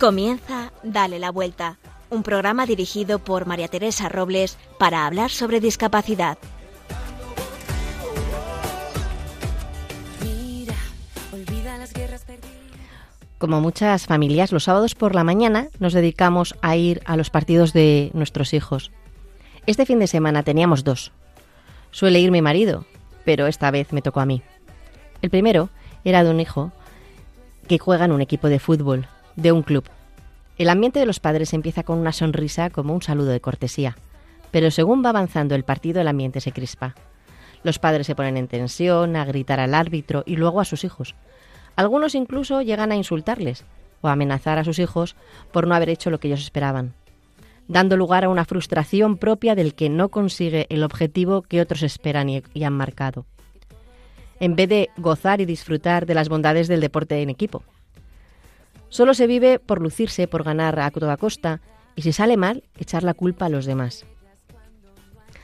Comienza Dale la Vuelta, un programa dirigido por María Teresa Robles para hablar sobre discapacidad. Como muchas familias, los sábados por la mañana nos dedicamos a ir a los partidos de nuestros hijos. Este fin de semana teníamos dos. Suele ir mi marido, pero esta vez me tocó a mí. El primero era de un hijo que juega en un equipo de fútbol de un club. El ambiente de los padres empieza con una sonrisa como un saludo de cortesía, pero según va avanzando el partido el ambiente se crispa. Los padres se ponen en tensión, a gritar al árbitro y luego a sus hijos. Algunos incluso llegan a insultarles o a amenazar a sus hijos por no haber hecho lo que ellos esperaban, dando lugar a una frustración propia del que no consigue el objetivo que otros esperan y, han marcado, en vez de gozar y disfrutar de las bondades del deporte en equipo. Solo se vive por lucirse, por ganar a toda costa, y si sale mal, echar la culpa a los demás.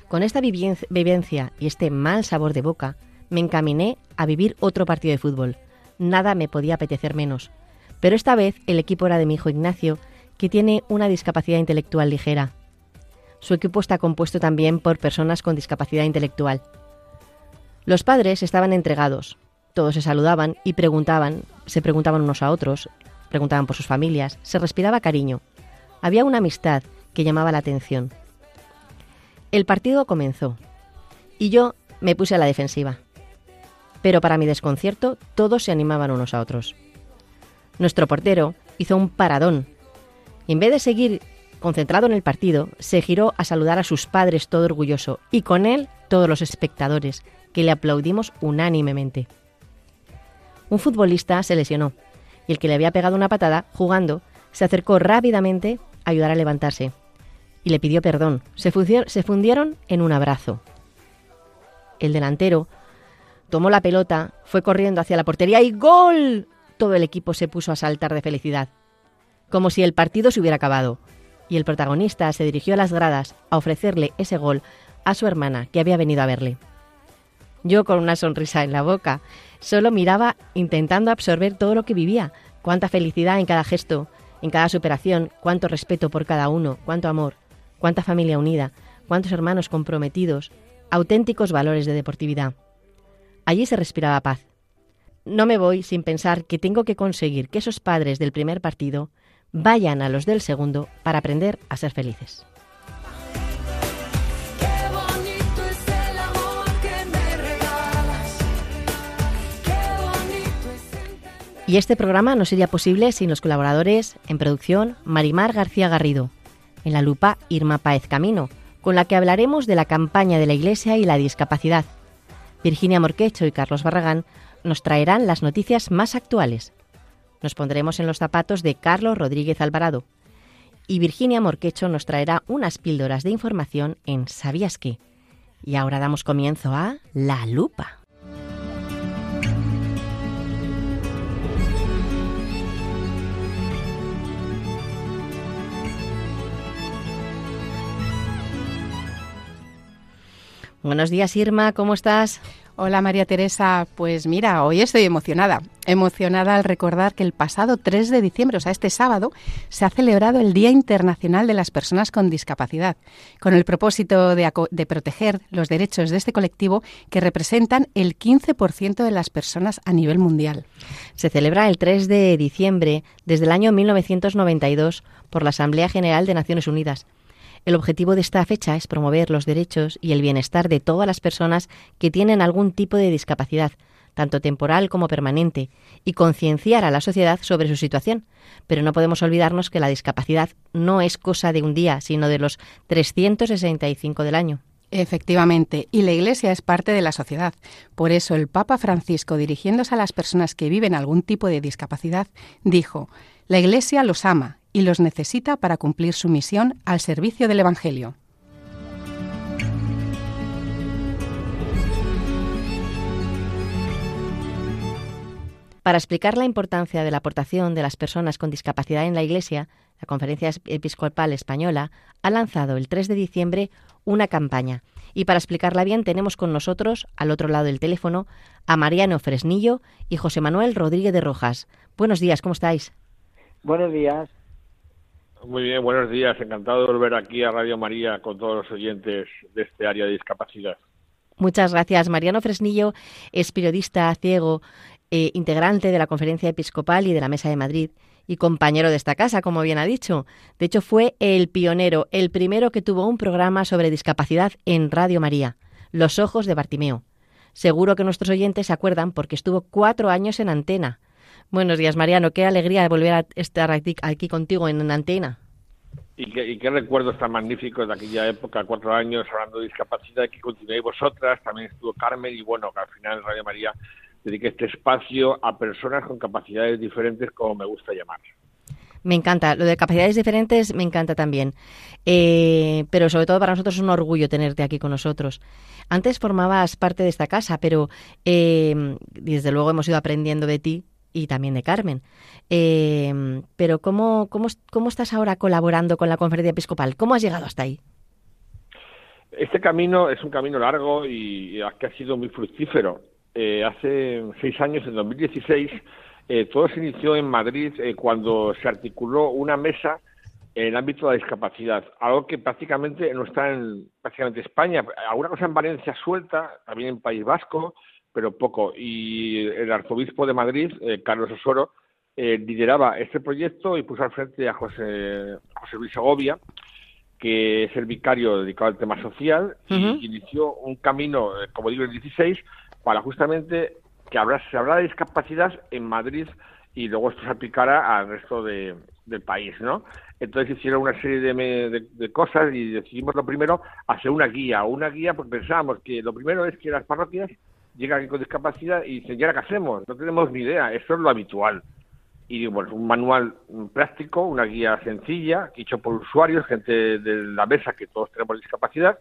Con esta vivencia y este mal sabor de boca, me encaminé a vivir otro partido de fútbol. Nada me podía apetecer menos. Pero esta vez el equipo era de mi hijo Ignacio, que tiene una discapacidad intelectual ligera. Su equipo está compuesto también por personas con discapacidad intelectual. Los padres estaban entregados. Todos se saludaban y preguntaban, se preguntaban unos a otros, preguntaban por sus familias, se respiraba cariño. Había una amistad que llamaba la atención. El partido comenzó y yo me puse a la defensiva. Pero para mi desconcierto, todos se animaban unos a otros. Nuestro portero hizo un paradón y en vez de seguir concentrado en el partido, se giró a saludar a sus padres todo orgulloso y con él todos los espectadores, que le aplaudimos unánimemente. Un futbolista se lesionó y el que le había pegado una patada, jugando, se acercó rápidamente a ayudar a levantarse y le pidió perdón. Se, se fundieron en un abrazo. El delantero tomó la pelota, fue corriendo hacia la portería y ¡gol! Todo el equipo se puso a saltar de felicidad, como si el partido se hubiera acabado, y el protagonista se dirigió a las gradas a ofrecerle ese gol a su hermana, que había venido a verle. Yo, con una sonrisa en la boca, solo miraba intentando absorber todo lo que vivía, cuánta felicidad en cada gesto, en cada superación, cuánto respeto por cada uno, cuánto amor, cuánta familia unida, cuántos hermanos comprometidos, auténticos valores de deportividad. Allí se respiraba paz. No me voy sin pensar que tengo que conseguir que esos padres del primer partido vayan a los del segundo para aprender a ser felices. Y este programa no sería posible sin los colaboradores en producción Marimar García Garrido, en la lupa Irma Paez Camino, con la que hablaremos de la campaña de la Iglesia y la discapacidad. Virginia Morquecho y Carlos Barragán nos traerán las noticias más actuales. Nos pondremos en los zapatos de Carlos Rodríguez Alvarado. Y Virginia Morquecho nos traerá unas píldoras de información en ¿Sabías qué? Y ahora damos comienzo a La Lupa. Buenos días, Irma, ¿cómo estás? Hola María Teresa, pues mira, hoy estoy emocionada, emocionada al recordar que el pasado 3 de diciembre, o sea, este sábado, se ha celebrado el Día Internacional de las Personas con Discapacidad, con el propósito de, de proteger los derechos de este colectivo que representan el 15% de las personas a nivel mundial. Se celebra el 3 de diciembre desde el año 1992 por la Asamblea General de Naciones Unidas el objetivo de esta fecha es promover los derechos y el bienestar de todas las personas que tienen algún tipo de discapacidad, tanto temporal como permanente, y concienciar a la sociedad sobre su situación. Pero no podemos olvidarnos que la discapacidad no es cosa de un día, sino de los 365 del año. Efectivamente, y la Iglesia es parte de la sociedad. Por eso el Papa Francisco, dirigiéndose a las personas que viven algún tipo de discapacidad, dijo, La Iglesia los ama y los necesita para cumplir su misión al servicio del Evangelio. Para explicar la importancia de la aportación de las personas con discapacidad en la Iglesia, la Conferencia Episcopal Española ha lanzado el 3 de diciembre una campaña. Y para explicarla bien tenemos con nosotros, al otro lado del teléfono, a Mariano Fresnillo y José Manuel Rodríguez de Rojas. Buenos días, ¿cómo estáis? Buenos días. Muy bien, buenos días. Encantado de volver aquí a Radio María con todos los oyentes de este área de discapacidad. Muchas gracias. Mariano Fresnillo es periodista ciego, eh, integrante de la Conferencia Episcopal y de la Mesa de Madrid y compañero de esta casa, como bien ha dicho. De hecho, fue el pionero, el primero que tuvo un programa sobre discapacidad en Radio María, Los Ojos de Bartimeo. Seguro que nuestros oyentes se acuerdan porque estuvo cuatro años en antena. Buenos días, Mariano. Qué alegría de volver a estar aquí, contigo en antena. Y qué, recuerdos tan magníficos de aquella época, cuatro años hablando de discapacidad, que continuéis vosotras, también estuvo Carmen y bueno, que al final Radio María dedique este espacio a personas con capacidades diferentes, como me gusta llamar. Me encanta, lo de capacidades diferentes me encanta también, eh, pero sobre todo para nosotros es un orgullo tenerte aquí con nosotros. Antes formabas parte de esta casa, pero eh, desde luego hemos ido aprendiendo de ti y también de Carmen. Eh, pero ¿cómo, cómo, ¿cómo estás ahora colaborando con la conferencia episcopal? ¿Cómo has llegado hasta ahí? Este camino es un camino largo y, que ha sido muy fructífero. Eh, hace seis años, en 2016, eh, todo se inició en Madrid cuando se articuló una mesa en el ámbito de la discapacidad, algo que prácticamente no está en prácticamente España. Alguna cosa en Valencia suelta, también en País Vasco, pero poco. Y el arzobispo de Madrid, eh, Carlos Osoro, eh, lideraba este proyecto y puso al frente a José, José Luis Segovia, que es el vicario dedicado al tema social, y inició un camino, eh, como digo, en 16, para justamente que se hablara de discapacidad en Madrid y luego esto se aplicara al resto del país, ¿no? Entonces hicieron una serie de, de, cosas y decidimos lo primero hacer una guía, una guía porque pensábamos que lo primero es que las parroquias llega aquí con discapacidad y dice, ¿ya qué hacemos? No tenemos ni idea, eso es lo habitual. Y bueno, un manual práctico, una guía sencilla, hecho por usuarios, gente de la mesa que todos tenemos discapacidad,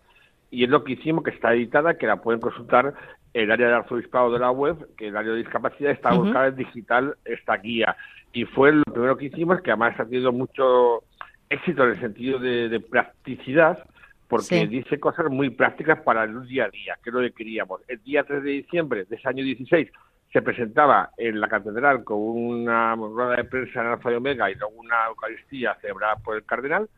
y es lo que hicimos, que está editada, que la pueden consultar el área de arzobispado de la web, que el área de discapacidad está buscada en digital esta guía. Y fue lo primero que hicimos, que además ha tenido mucho éxito en el sentido de, de practicidad, porque dice cosas muy prácticas para el día a día, que es lo que queríamos. El día 3 de diciembre de ese año 16 se presentaba en la catedral con una rueda de prensa en Alfa y Omega y luego una Eucaristía celebrada por el cardenal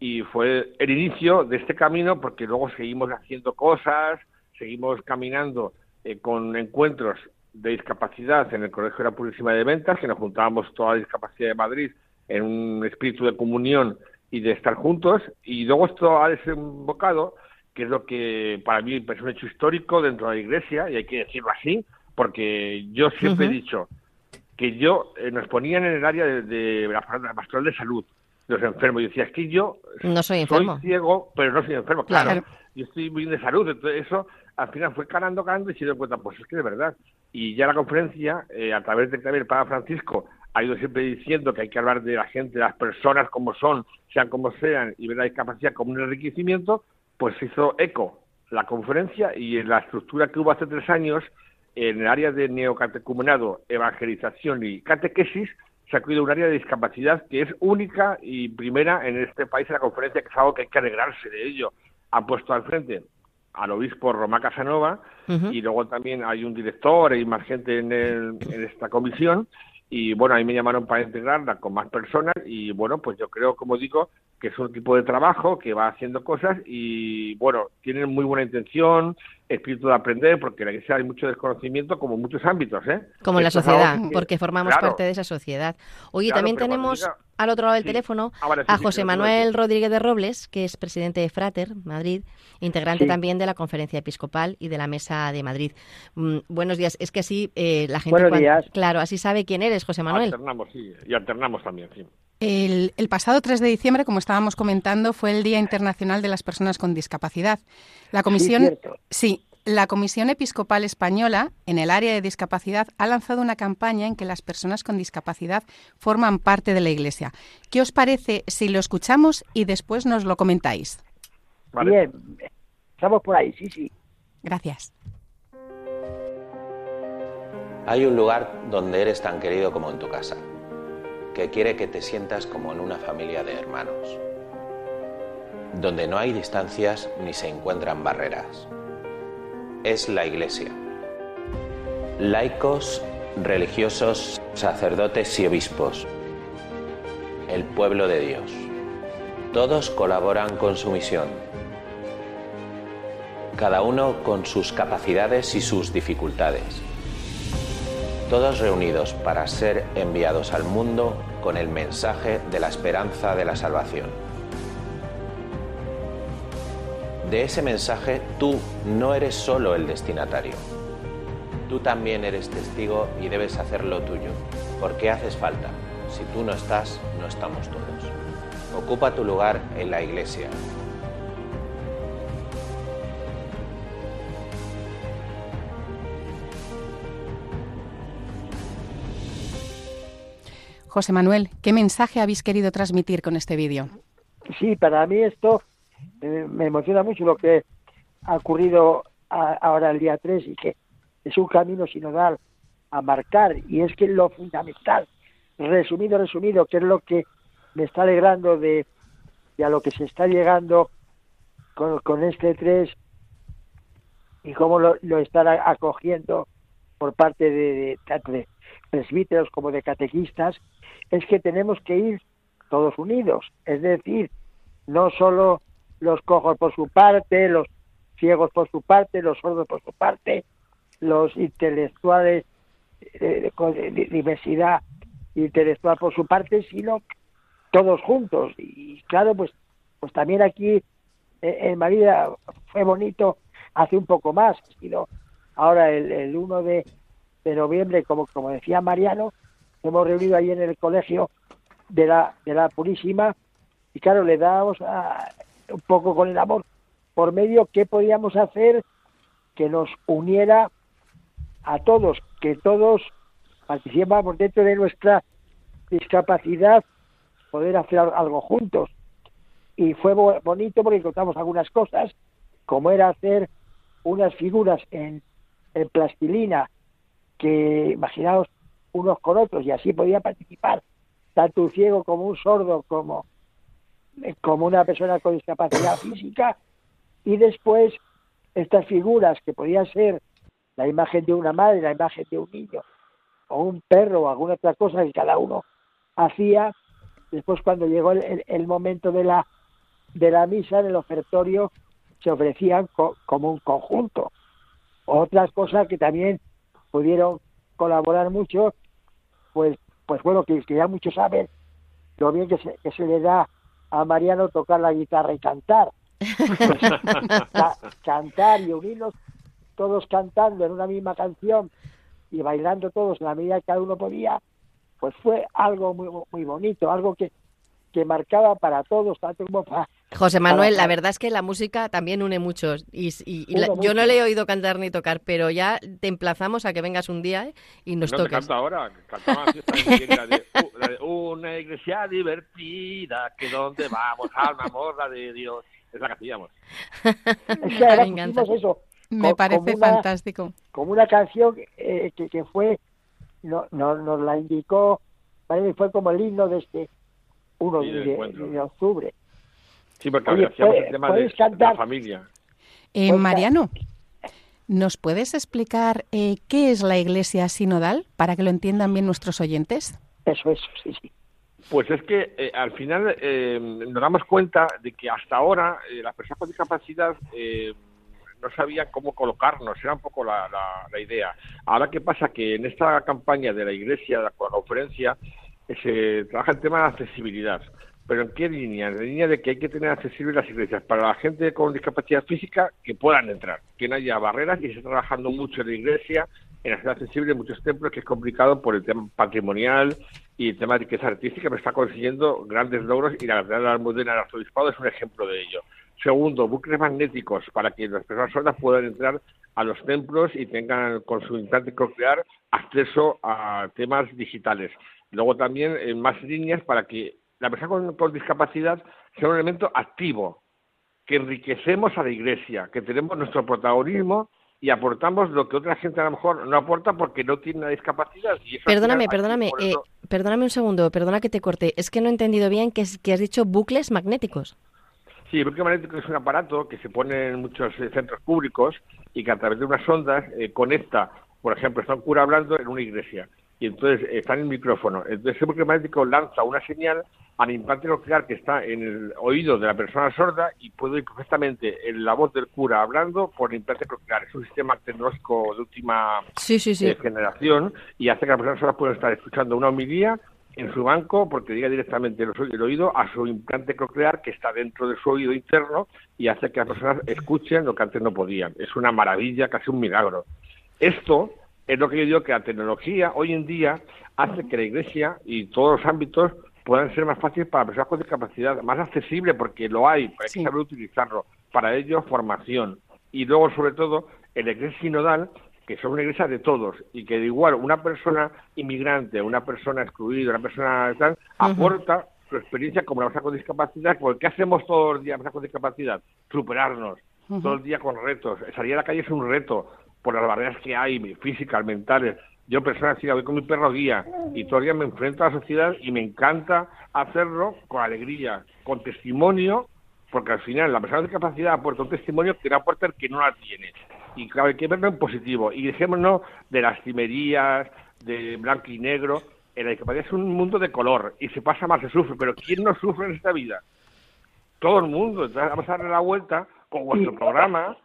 y fue el inicio de este camino porque luego seguimos haciendo cosas, seguimos caminando eh, con encuentros de discapacidad en el Colegio de la Purísima de Ventas, que nos juntábamos toda la discapacidad de Madrid en un espíritu de comunión y de estar juntos. Y luego esto ha desembocado, que es lo que para mí es un hecho histórico dentro de la Iglesia, y hay que decirlo así, porque yo siempre he dicho que yo eh, nos ponían en el área de, la, pastoral de salud, los enfermos, y decía, es que yo no soy, enfermo. ciego, pero no soy enfermo, claro. Yo estoy muy de salud, entonces eso al final fue calando, calando y se dio cuenta, pues es que de verdad. Y ya la conferencia, eh, a través de también el Papa Francisco, ha ido siempre diciendo que hay que hablar de la gente, de las personas como son, sean como sean, y ver la discapacidad como un enriquecimiento, pues hizo eco la conferencia y en la estructura que hubo hace tres años, en el área de neocatecumenado, evangelización y catequesis, se ha creado un área de discapacidad que es única y primera en este país en la conferencia, que es algo que hay que alegrarse de ello. Ha puesto al frente al obispo Romá Casanova y luego también hay un director y más gente en, en esta comisión y bueno, ahí me llamaron para integrarla con más personas y bueno, pues yo creo, como digo, que es un equipo de trabajo que va haciendo cosas y bueno, tienen muy buena intención, espíritu de aprender, porque en la iglesia hay mucho desconocimiento como en muchos ámbitos, ¿eh? Como en la sociedad, porque formamos parte de esa sociedad. Oye, también tenemos al otro lado del teléfono ah, a José Manuel Rodríguez de Robles, que es presidente de Frater Madrid, integrante también de la Conferencia Episcopal y de la Mesa de Madrid. Mm, buenos días. Es que así eh, la gente... Claro, así sabe quién eres, José Manuel. Alternamos, sí, y alternamos también, sí. El, el, pasado 3 de diciembre, como estábamos comentando, fue el Día Internacional de las Personas con Discapacidad. La Comisión, sí, la Comisión Episcopal Española, en el área de discapacidad, ha lanzado una campaña en que las personas con discapacidad forman parte de la Iglesia. ¿Qué os parece si lo escuchamos y después nos lo comentáis? Bien, estamos por ahí, sí, sí. Gracias. Hay un lugar donde eres tan querido como en tu casa, que quiere que te sientas como en una familia de hermanos, donde no hay distancias ni se encuentran barreras es la Iglesia. Laicos, religiosos, sacerdotes y obispos. El pueblo de Dios. Todos colaboran con su misión, cada uno con sus capacidades y sus dificultades. Todos reunidos para ser enviados al mundo con el mensaje de la esperanza de la salvación. De ese mensaje tú no eres solo el destinatario. Tú también eres testigo y debes hacerlo tuyo, porque haces falta. Si tú no estás, no estamos todos. Ocupa tu lugar en la iglesia, José Manuel, ¿qué mensaje habéis querido transmitir con este vídeo? Sí, para mí esto me emociona mucho lo que ha ocurrido ahora el día 3 y que es un camino sinodal a marcar. Y es que lo fundamental, resumido, resumido, que es lo que me está alegrando de, a lo que se está llegando con, este 3 y cómo lo, están acogiendo por parte de, de presbíteros como de catequistas, es que tenemos que ir todos unidos, es decir, no solo los cojos por su parte, los ciegos por su parte, los sordos por su parte, los intelectuales eh, con diversidad intelectual por su parte, sino todos juntos. Y claro, pues, pues también aquí eh, en María fue bonito hace un poco más, sino ahora el, el 1 de, de noviembre, como, como decía Mariano, hemos reunido ahí en el colegio de la, de la Purísima y claro, le dábamos un poco con el amor por medio qué podíamos hacer que nos uniera a todos, que todos participáramos dentro de nuestra discapacidad, poder hacer algo juntos. Y fue bonito porque encontramos algunas cosas, como era hacer unas figuras en, en plastilina que imaginaos unos con otros y así podía participar tanto un ciego como un sordo como, como una persona con discapacidad física y después estas figuras que podían ser la imagen de una madre, la imagen de un niño o un perro o alguna otra cosa que cada uno hacía después cuando llegó el, momento de la de la misa en el ofertorio se ofrecían como un conjunto. Otras cosas que también pudieron colaborar mucho, pues, pues bueno, que, ya muchos saben lo bien que se, que se le da a Mariano tocar la guitarra y cantar. cantar y unirnos todos cantando en una misma canción y bailando todos en la medida que cada uno podía, pues fue algo muy, muy bonito, algo que, que marcaba para todos, tanto como para... José Manuel, la verdad es que la música también une muchos. Y, yo no le he oído cantar ni tocar, pero ya te emplazamos a que vengas un día ¿eh? y nos no, toques. canta ahora, cantaba la de, la de una iglesia divertida, que donde vamos, alma amor, la de Dios. Es la que hacíamos. Es que ahora Me eso. Me parece fantástico. Como una canción eh, que, que fue, no, no, nos la indicó, fue como el himno de este 1 de, octubre. Sí, porque hacíamos el tema de la familia. Eh, Mariano, ¿nos puedes explicar eh, qué es la Iglesia sinodal para que lo entiendan bien nuestros oyentes? Eso, eso, sí, sí. Pues es que eh, al final nos damos cuenta de que hasta ahora las personas con discapacidad no sabían cómo colocarnos, era un poco la, la, idea. Ahora, ¿qué pasa? Que en esta campaña de la Iglesia, de la conferencia, se trabaja el tema de accesibilidad. ¿Pero en qué línea? En la línea de que hay que tener accesibles las iglesias para la gente con discapacidad física que puedan entrar, que no haya barreras y se está trabajando mucho en la iglesia en hacer accesible muchos templos, que es complicado por el tema patrimonial y el tema de riqueza artística, pero está consiguiendo grandes logros y la de la Almudena del Arzobispado es un ejemplo de ello. Segundo, bucles magnéticos para que las personas sordas puedan entrar a los templos y tengan con su instante coclear acceso a temas digitales. Luego también en más líneas para que la persona con, discapacidad sea un elemento activo, que enriquecemos a la Iglesia, que tenemos nuestro protagonismo y aportamos lo que otra gente a lo mejor no aporta porque no tiene una discapacidad. perdóname, perdóname, eh, perdóname un segundo, perdona que te corte. Es que no he entendido bien que has dicho bucles magnéticos. Sí, el bucle magnético es un aparato que se pone en muchos eh, centros públicos y que a través de unas ondas eh, conecta, por ejemplo, está un cura hablando en una iglesia y entonces está en el micrófono. Entonces el magnético lanza una señal al implante coclear que está en el oído de la persona sorda y puede ir perfectamente en la voz del cura hablando por el implante coclear. Es un sistema tecnológico de última eh, generación y hace que la persona sorda pueda estar escuchando una homilía en su banco porque diga directamente el oído a su implante coclear que está dentro de su oído interno y hace que las personas escuchen lo que antes no podían. Es una maravilla, casi un milagro. Esto es lo que yo digo que la tecnología hoy en día hace que la Iglesia y todos los ámbitos puedan ser más fáciles para personas con discapacidad, más accesible porque lo hay, que saber utilizarlo. Para ello, formación. Y luego, sobre todo, el Iglesia Sinodal que son una iglesia de todos y que de igual una persona inmigrante, una persona excluida, una persona tal, aporta su experiencia como la persona con discapacidad, porque ¿qué hacemos todos los días con discapacidad? Superarnos, todo el día con retos. Salir a la calle es un reto por las barreras que hay, físicas, mentales. Yo, persona voy con mi perro guía y todo el día me enfrento a la sociedad y me encanta hacerlo con alegría, con testimonio, porque al final la persona con discapacidad aporta un testimonio que no aporta el que no la tiene y claro, hay que verlo en positivo. Y dejémonos de las cimerías, de blanco y negro. En la discapacidad es un mundo de color y se pasa más, se sufre. Pero ¿quién no sufre en esta vida? Todo el mundo. Entonces vamos a darle la vuelta con vuestro programa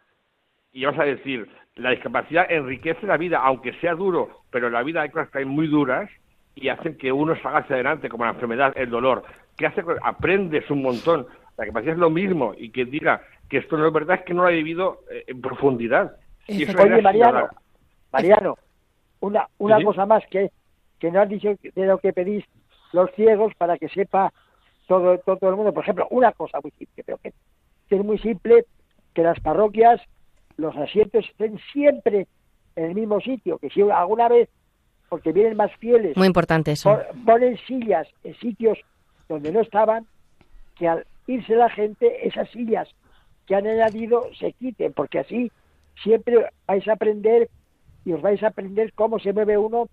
y vamos a decir, la discapacidad enriquece la vida, aunque sea duro, pero la vida hay cosas que hay muy duras y hacen que uno salga hacia adelante, como la enfermedad, el dolor. que hace? Aprendes un montón. La discapacidad es lo mismo y que diga que esto no es verdad, es que no lo ha vivido eh, en profundidad. Oye, Mariano, Mariano, una, una cosa más que, que no has dicho de lo que pedís los ciegos para que sepa todo, todo, el mundo. Por ejemplo, una cosa muy simple, pero que, es muy simple, que las parroquias, los asientos estén siempre en el mismo sitio, que si alguna vez, porque vienen más fieles, muy importante eso, ponen sillas en sitios donde no estaban, que al irse la gente, esas sillas que han añadido se quiten, porque así siempre vais a aprender y os vais a aprender cómo se mueve uno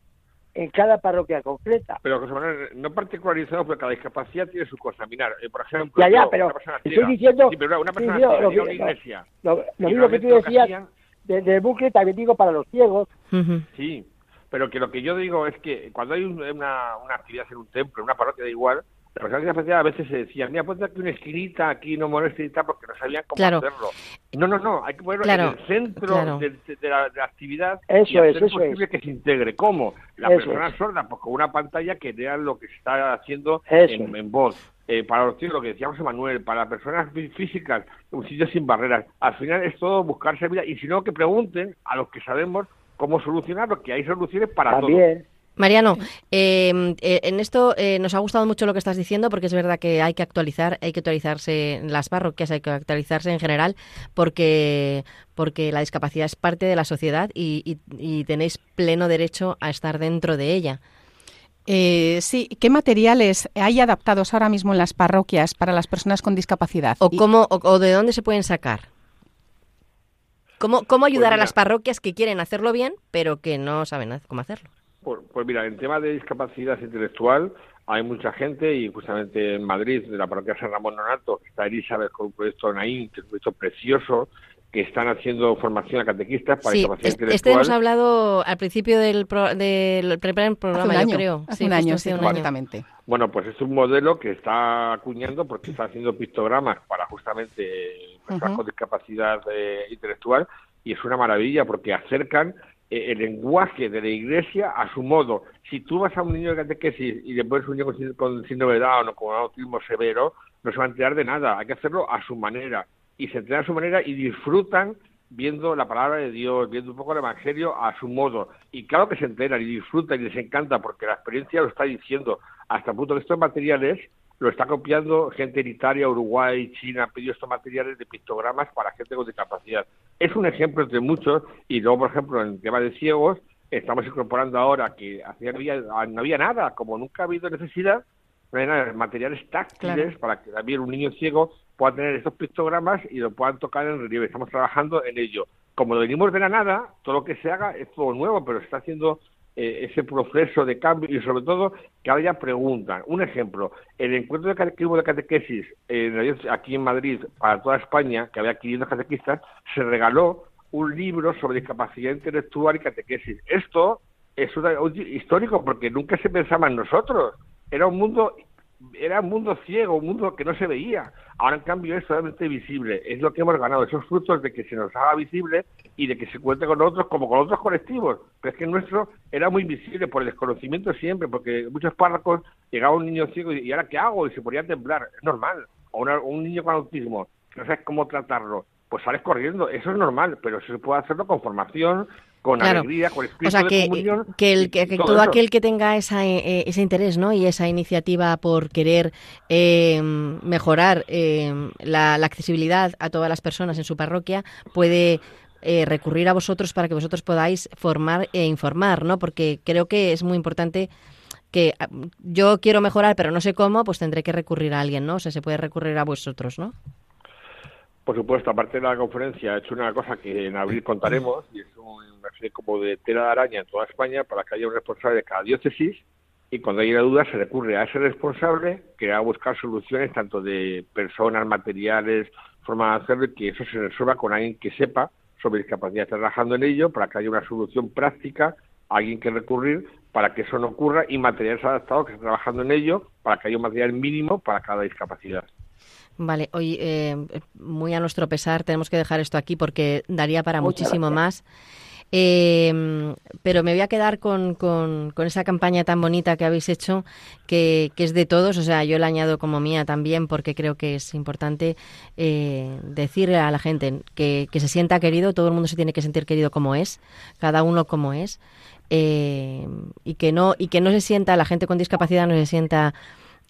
en cada parroquia concreta. Pero no particularizado porque cada discapacidad tiene su cosa. Mirar, eh, por ejemplo, ya, ya, pero estoy diciendo, sí, pero una persona ciega, lo, una iglesia. Lo, mismo que tú decías del bucle también digo para los ciegos. Sí, pero que lo que yo digo es que cuando hay una, una actividad en un templo, en una parroquia da igual, la a veces se decía, mira, ponte aquí una esquinita, aquí no moleste porque no sabían cómo hacerlo. No, no, no, hay que ponerlo en el centro de, la, actividad eso y hacer posible que se integre. ¿Cómo? La persona sorda, pues con una pantalla que vea lo que se está haciendo en, voz. Eh, para los tíos, lo que decíamos Manuel, para las personas físicas, un sitio sin barreras. Al final es todo buscarse vida y si no, que pregunten a los que sabemos cómo solucionarlo, que hay soluciones para También. Mariano, em, eh, en esto eh, nos ha gustado mucho lo que estás diciendo porque es verdad que hay que actualizar, hay que actualizarse en las parroquias, hay que actualizarse en general porque porque la discapacidad es parte de la sociedad y, tenéis pleno derecho a estar dentro de ella. Eh, sí, ¿qué materiales hay adaptados ahora mismo en las parroquias para las personas con discapacidad? ¿O, cómo, o, de dónde se pueden sacar? ¿Cómo, cómo ayudar pues a las parroquias que quieren hacerlo bien, pero que no saben cómo hacerlo? Pues, pues, mira, en tema de discapacidad intelectual hay mucha gente y justamente en Madrid, de la parroquia San Ramón Nonato, está Elizabeth con un proyecto Naín, que es un proyecto precioso, que están haciendo formación a catequistas para discapacidad intelectual. Este hemos hablado al principio del, del programa, yo creo. Hace un año, sí, exactamente. Bueno, pues es un modelo que está acuñando porque está haciendo pictogramas para justamente personas con discapacidad eh, intelectual y es una maravilla porque acercan el lenguaje de la iglesia a su modo. Si tú vas a un niño de catequesis y pones un niño con síndrome de Down o con autismo severo, no se va a enterar de nada. Hay que hacerlo a su manera. Y se enteran a su manera y disfrutan viendo la palabra de Dios, viendo un poco el Evangelio a su modo. Y claro que se enteran y disfrutan y les encanta porque la experiencia lo está diciendo. Hasta el punto que estos materiales lo está copiando gente en Italia, Uruguay, China, han pedido estos materiales de pictogramas para gente con discapacidad. Es un ejemplo entre muchos y luego, por ejemplo, en el tema de ciegos, estamos incorporando ahora que hacía no había nada, como nunca ha habido necesidad, no hay nada, materiales táctiles para que también un niño ciego pueda tener estos pictogramas y lo puedan tocar en relieve. Estamos trabajando en ello. Como venimos de la nada, todo lo que se haga es todo nuevo, pero se está haciendo eh, ese proceso de cambio y sobre todo que haya preguntas. Un ejemplo, el encuentro de hubo de catequesis aquí en Madrid para toda España, que había 500 catequistas, se regaló un libro sobre discapacidad intelectual y catequesis. Esto es histórico porque nunca se pensaba en nosotros. Era un mundo era un mundo ciego, un mundo que no se veía. Ahora, en cambio, es totalmente visible. Es lo que hemos ganado, esos frutos de que se nos haga visible y de que se cuente con otros como con otros colectivos. Pero es que nuestro era muy visible por el desconocimiento siempre, porque muchos párrocos llegaba un niño ciego y, ¿ahora qué hago? Y se ponía a temblar. Es normal. O un niño con autismo, que no sabes cómo tratarlo pues sales corriendo. Eso es normal, pero se puede hacerlo con formación, con alegría, con espíritu o sea, que, de comunión. Que, el, que, todo, aquel que tenga esa, eh, ese interés ¿no? y esa iniciativa por querer eh, mejorar eh, la, accesibilidad a todas las personas en su parroquia puede recurrir a vosotros para que vosotros podáis formar e informar, ¿no? Porque creo que es muy importante que ah, yo quiero mejorar, pero no sé cómo, pues tendré que recurrir a alguien, ¿no? O sea, se puede recurrir a vosotros, ¿no? Por supuesto, aparte de la conferencia, he hecho una cosa que en abril contaremos, y es una serie como de tela de araña en toda España para que haya un responsable de cada diócesis, y cuando haya duda se recurre a ese responsable que va a buscar soluciones tanto de personas, materiales, forma de hacerlo, y que eso se resuelva con alguien que sepa sobre discapacidad, trabajando en ello, para que haya una solución práctica, alguien que recurrir para que eso no ocurra, y materiales adaptados que esté trabajando en ello, para que haya un material mínimo para cada discapacidad. Vale, hoy eh, muy a nuestro pesar tenemos que dejar esto aquí porque daría para muchísimo más. Eh, pero me voy a quedar con, con, esa campaña tan bonita que habéis hecho, que, es de todos, o sea, yo la añado como mía también porque creo que es importante eh, decirle a la gente que, que, se sienta querido, todo el mundo se tiene que sentir querido como es, cada uno como es, y, que no, y que no se sienta, la gente con discapacidad no se sienta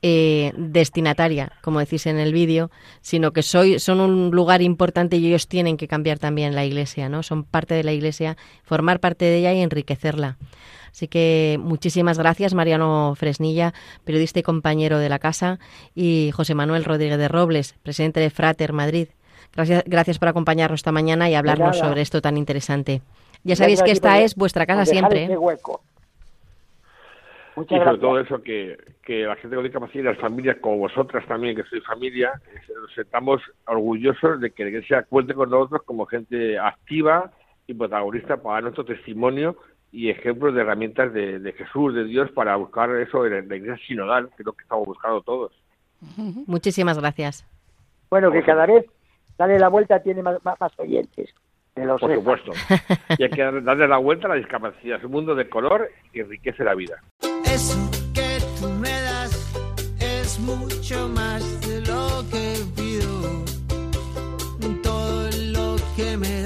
eh, destinataria, como decís en el vídeo, sino que soy, son un lugar importante y ellos tienen que cambiar también la iglesia, ¿no? Son parte de la iglesia, formar parte de ella y enriquecerla. Así que muchísimas gracias, Mariano Fresnilla, periodista y compañero de la casa, y José Manuel Rodríguez de Robles, presidente de Frater Madrid. Gracias, gracias por acompañarnos esta mañana y hablarnos sobre esto tan interesante. Ya sabéis que esta es vuestra casa siempre. Y sobre todo eso, que, que la gente con discapacidad y las familias, como vosotras también, que sois familia, estamos orgullosos de que la Iglesia cuente con nosotros como gente activa y protagonista para dar nuestro testimonio y ejemplos de herramientas de, Jesús, de Dios, para buscar eso en la Iglesia sinodal, que es lo que estamos buscando todos. Muchísimas gracias. Bueno, que cada vez dale la vuelta tiene más, oyentes. Por supuesto. Y hay que darle la vuelta a la discapacidad. Es un mundo de color que enriquece la vida. Eso que tú me das es mucho más de lo que pido. Todo lo que me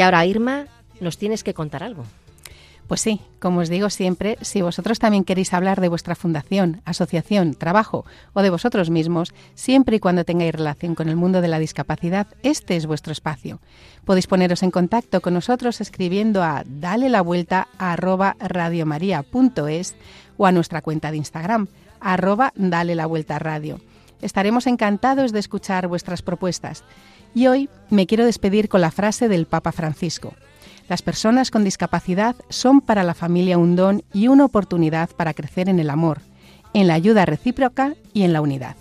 Y ahora, Irma, nos tienes que contar algo. Pues sí, como os digo siempre, si vosotros también queréis hablar de vuestra fundación, asociación, trabajo o de vosotros mismos, siempre y cuando tengáis relación con el mundo de la discapacidad, este es vuestro espacio. Podéis poneros en contacto con nosotros escribiendo a dale la vuelta a o a nuestra cuenta de Instagram, arroba dale la vuelta radio. Estaremos encantados de escuchar vuestras propuestas. Y hoy me quiero despedir con la frase del Papa Francisco. Las personas con discapacidad son para la familia un don y una oportunidad para crecer en el amor, en la ayuda recíproca y en la unidad.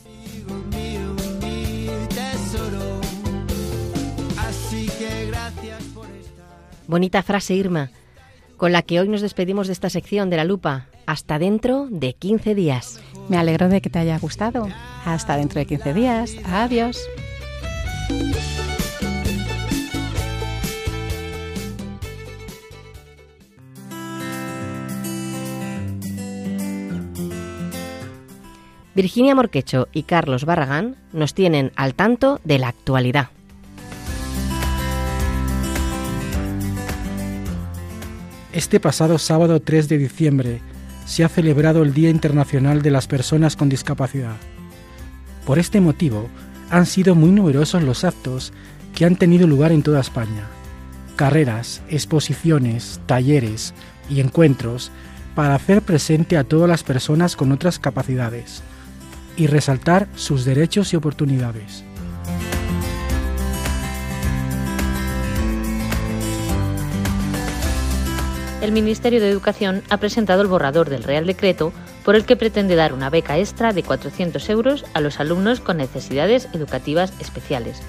Bonita frase, Irma, con la que hoy nos despedimos de esta sección de la lupa. Hasta dentro de 15 días. Me alegro de que te haya gustado. Hasta dentro de 15 días. Adiós. Virginia Morquecho y Carlos Barragán nos tienen al tanto de la actualidad. Este pasado sábado 3 de diciembre se ha celebrado el Día Internacional de las Personas con Discapacidad. Por este motivo, han sido muy numerosos los actos que han tenido lugar en toda España. Carreras, exposiciones, talleres y encuentros para hacer presente a todas las personas con otras capacidades y resaltar sus derechos y oportunidades. El Ministerio de Educación ha presentado el borrador del Real Decreto por el que pretende dar una beca extra de 400 euros a los alumnos con necesidades educativas especiales.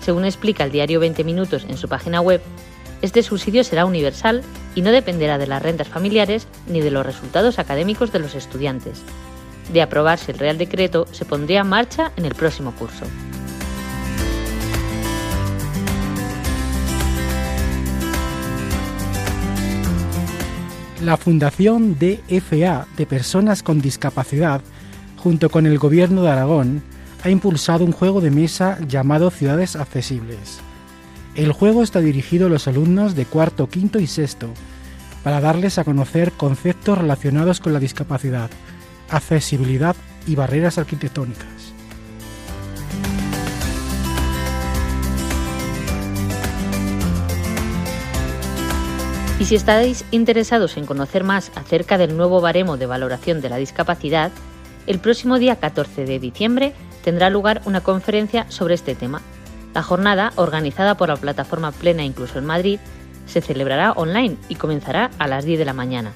Según explica el diario 20 Minutos en su página web, este subsidio será universal y no dependerá de las rentas familiares ni de los resultados académicos de los estudiantes. De aprobarse el Real Decreto, se pondría en marcha en el próximo curso. La Fundación DFA de Personas con Discapacidad, junto con el Gobierno de Aragón, ha impulsado un juego de mesa llamado Ciudades Accesibles. El juego está dirigido a los alumnos de cuarto, quinto y sexto, para darles a conocer conceptos relacionados con la discapacidad, accesibilidad y barreras arquitectónicas. Y si estáis interesados en conocer más acerca del nuevo baremo de valoración de la discapacidad, el próximo día 14 de diciembre tendrá lugar una conferencia sobre este tema. La jornada, organizada por la plataforma Plena Incluso en Madrid, se celebrará online y comenzará a las 10 de la mañana.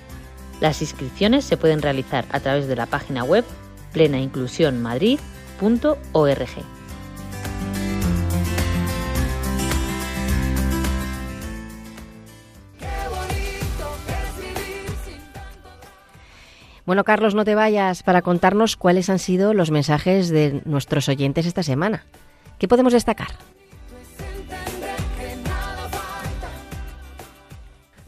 Las inscripciones se pueden realizar a través de la página web plenainclusionmadrid.org. Bueno, Carlos, no te vayas para contarnos cuáles han sido los mensajes de nuestros oyentes esta semana. ¿Qué podemos destacar?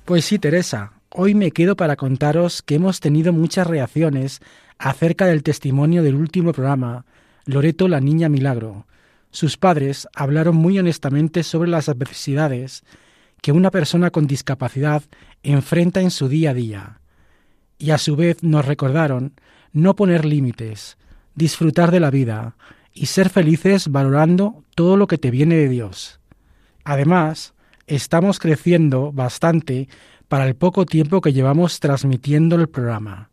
Pues sí, Teresa. Hoy me quedo para contaros que hemos tenido muchas reacciones acerca del testimonio del último programa, Loreto la Niña Milagro. Sus padres hablaron muy honestamente sobre las adversidades que una persona con discapacidad enfrenta en su día a día y a su vez nos recordaron no poner límites, disfrutar de la vida y ser felices valorando todo lo que te viene de Dios. Además, estamos creciendo bastante para el poco tiempo que llevamos transmitiendo el programa.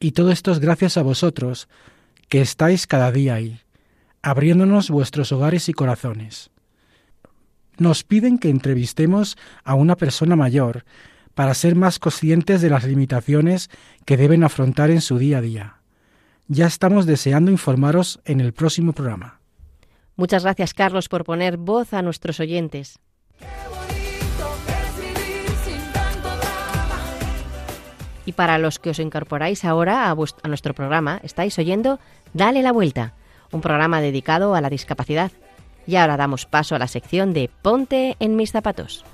Y todo esto es gracias a vosotros, que estáis cada día ahí, abriéndonos vuestros hogares y corazones. Nos piden que entrevistemos a una persona mayor para ser más conscientes de las limitaciones que deben afrontar en su día a día. Ya estamos deseando informaros en el próximo programa. Muchas gracias, Carlos, por poner voz a nuestros oyentes. Y para los que os incorporáis ahora a, a, nuestro programa, estáis oyendo Dale la Vuelta, un programa dedicado a la discapacidad. Y ahora damos paso a la sección de Ponte en mis zapatos.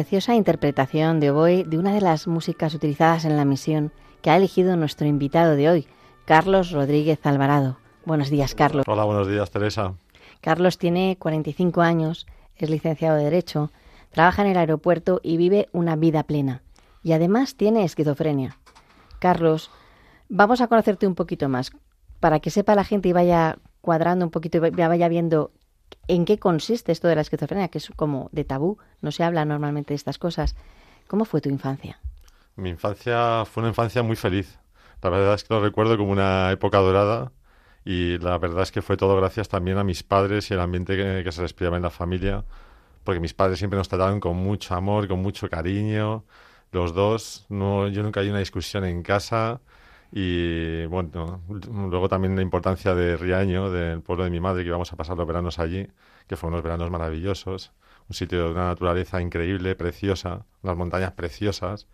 Preciosa interpretación de hoy de una de las músicas utilizadas en la misión que ha elegido nuestro invitado de hoy, Carlos Rodríguez Alvarado. Buenos días, Carlos. Hola, buenos días, Teresa. Carlos tiene 45 años, es licenciado de Derecho, trabaja en el aeropuerto y vive una vida plena. Y además tiene esquizofrenia. Carlos, vamos a conocerte un poquito más para que sepa la gente y vaya cuadrando un poquito y vaya viendo en qué consiste esto de la esquizofrenia, que es como de tabú, no se habla normalmente de estas cosas. ¿Cómo fue tu infancia? Mi infancia fue una infancia muy feliz. La verdad es que lo recuerdo como una época dorada y la verdad es que fue todo gracias también a mis padres y el ambiente que, se respiraba en la familia, porque mis padres siempre nos trataban con mucho amor, con mucho cariño, los dos. No, yo nunca hay una discusión en casa Y bueno, luego también la importancia de Riaño, del pueblo de mi madre, que íbamos a pasar los veranos allí, que fueron unos veranos maravillosos. Un sitio de una naturaleza increíble, preciosa, unas montañas preciosas.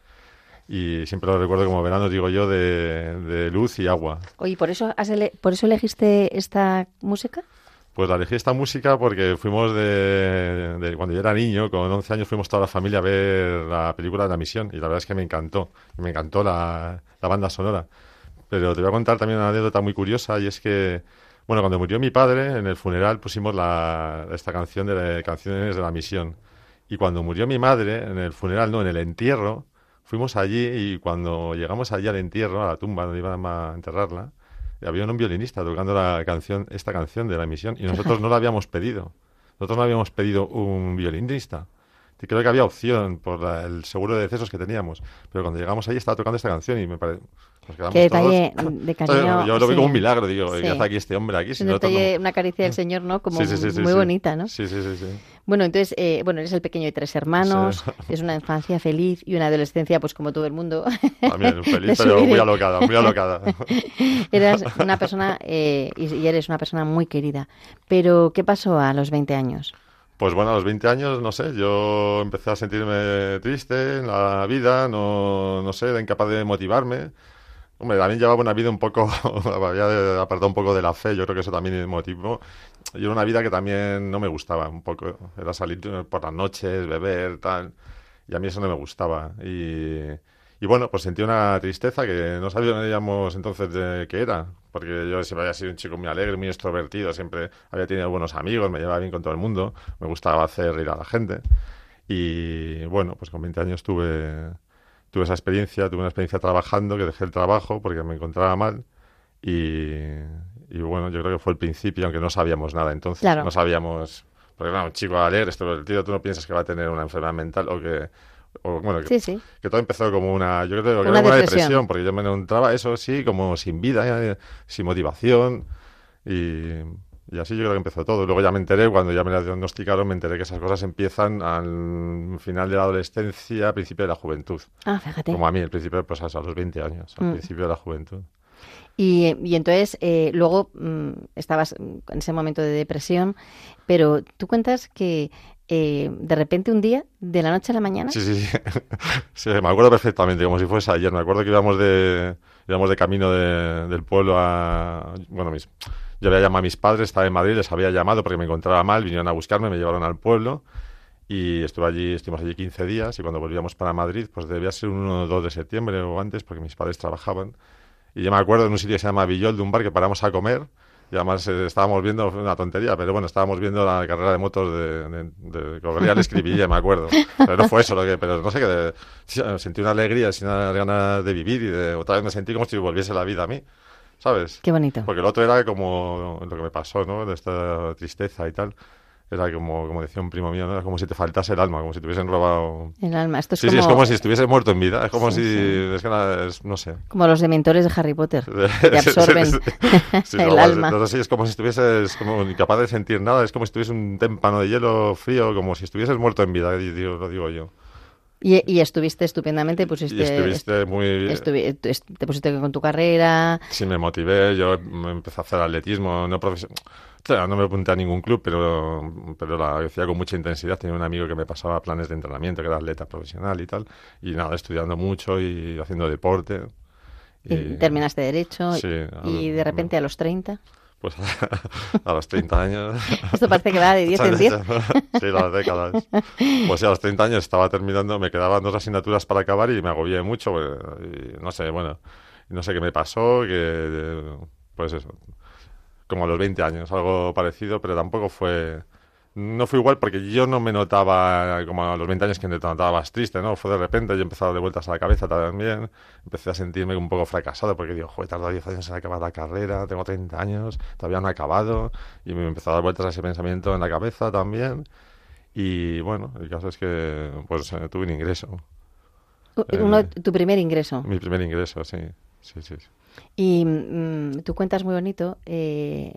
Y siempre lo recuerdo como veranos, digo yo, de, de luz y agua. Oye, ¿por eso, has ele- ¿por eso elegiste esta música? Pues la elegí esta música porque fuimos de, de- Cuando yo era niño, con 11 años, fuimos toda la familia a ver la película de La Misión. Y la verdad es que me encantó. Me encantó la, la banda sonora. Pero te voy a contar también una anécdota muy curiosa y es que, bueno, cuando murió mi padre, en el funeral pusimos la, esta canción de la- canciones de La Misión. Y cuando murió mi madre, en el funeral, no, en el entierro, fuimos allí y cuando llegamos allí al entierro, a la tumba donde iban a enterrarla, había un violinista tocando la canción, esta canción de la emisión, y nosotros no la habíamos pedido. Nosotros no habíamos pedido un violinista. Creo que había opción por la- el seguro de decesos que teníamos. Pero cuando llegamos allí estaba tocando esta canción y me parece. Nos quedamos Qué detalle todos- de cariño, Yo lo vi sí. como un milagro. Digo, Sí. ¿qué hace aquí este hombre aquí? Si no- detalle, una caricia del Señor, ¿no? Como Sí, muy bonita, ¿no? Sí, sí, sí. sí. Bueno, entonces, eh, bueno, eres el pequeño de tres hermanos, es una infancia feliz y una adolescencia, pues como todo el mundo. También feliz, pero muy alocada, muy alocada. Eras una persona, eh, y, y eres una persona muy querida. Pero, ¿qué pasó a los 20 años? Pues bueno, a los 20 años, no sé, yo empecé a sentirme triste en la vida, no, no sé, era incapaz de motivarme. Hombre, también llevaba una vida un poco, había apartado un poco de la fe, yo creo que eso también es motivo. Y era una vida que también no me gustaba un poco, era salir por las noches, beber, tal, y a mí eso no me gustaba. Y, y bueno, pues sentí una tristeza que no sabíamos entonces de qué era, porque yo siempre había sido un chico muy alegre, muy extrovertido, siempre había tenido buenos amigos, me llevaba bien con todo el mundo, me gustaba hacer reír a la gente. Y bueno, pues con 20 años tuve, tuve esa experiencia, tuve una experiencia trabajando, que dejé el trabajo porque me encontraba mal. Y, y bueno, yo creo que fue el principio, aunque no sabíamos nada entonces. Claro. No sabíamos, porque claro, un chico alegre, extrovertido, tú no piensas que va a tener una enfermedad mental o que... O, bueno, que, Sí, sí. que todo empezó como una, yo creo que Una depresión. depresión, porque yo me encontraba eso sí, como sin vida, eh, sin motivación y, y así yo creo que empezó todo. Luego ya me enteré, cuando ya me la diagnosticaron, me enteré que esas cosas empiezan al final de la adolescencia, principio de la juventud. Ah, fíjate. Como a mí, al principio, pues a los 20 años, al Mm. principio de la juventud. Y, y entonces, eh, luego mm, estabas en ese momento de depresión, pero tú cuentas que eh, de repente un día, de la noche a la mañana, Sí, sí, sí. Me acuerdo perfectamente, como si fuese ayer. Me acuerdo que íbamos de, íbamos de camino de- del pueblo a... Bueno, mis, yo había llamado a mis padres, estaba en Madrid, les había llamado porque me encontraba mal, vinieron a buscarme, me llevaron al pueblo y estuve allí, estuvimos allí 15 días y cuando volvíamos para Madrid, pues debía ser un 1 o 2 de septiembre o antes porque mis padres trabajaban. Y yo me acuerdo en un sitio que se llama Villol, de un bar que paramos a comer y además eh, estábamos viendo, fue una tontería, pero bueno, estábamos viendo la carrera de motos de, de, de Correa me acuerdo. Pero no fue eso lo que, pero no sé, de- sí, sentí una alegría, una ganas de vivir y de, otra vez me sentí como si volviese la vida a mí, ¿sabes? qué bonito. Porque el otro era como lo que me pasó, ¿no? De esta tristeza y tal. Era como, como decía un primo mío, ¿no? Era como si te faltase el alma, como si te hubiesen robado... El alma. Esto es Sí, como, sí, es como si estuviese muerto en vida. Es como Sí, si... sí. Es que nada, es- no sé. como los dementores de Harry Potter, que absorben el no, alma. No, sé, es como si estuvieses como incapaz de sentir nada. Es como si tuviese un témpano de hielo frío, como si estuvieses muerto en vida, digo- lo digo yo. Y, y estuviste estupendamente, pusiste, Y estuviste muy... estuvi- est- te pusiste con tu carrera. Sí, me motivé, yo empecé a hacer atletismo, no. Claro, no me apunté a ningún club, pero, pero la hacía con mucha intensidad. Tenía un amigo que me pasaba planes de entrenamiento, que era atleta profesional y tal. Y nada, estudiando mucho y haciendo deporte. y terminaste derecho Sí, y de repente a los 30. Pues a los 30 años. Esto parece que va de 10 en 10. Sí, las décadas. Pues sí, a los 30 años estaba terminando, me quedaban dos asignaturas para acabar y me agobié mucho. pues, y no sé, bueno, no sé qué me pasó, que pues eso, como a los 20 años, algo parecido, pero tampoco fue... No fue igual porque yo no me notaba como a los 20 años que te notabas triste, ¿no? Fue de repente, yo empezaba de vueltas a la cabeza también, empecé a sentirme un poco fracasado porque digo, joder, tardado 10 años en acabar la carrera, tengo 30 años, todavía no he acabado, y me empezó a dar vueltas a ese pensamiento en la cabeza también. Y bueno, el caso es que pues eh, tuve un ingreso, Uno, Eh, tu primer ingreso. mi primer ingreso, sí, sí, sí. Y mm, tú cuentas muy bonito eh,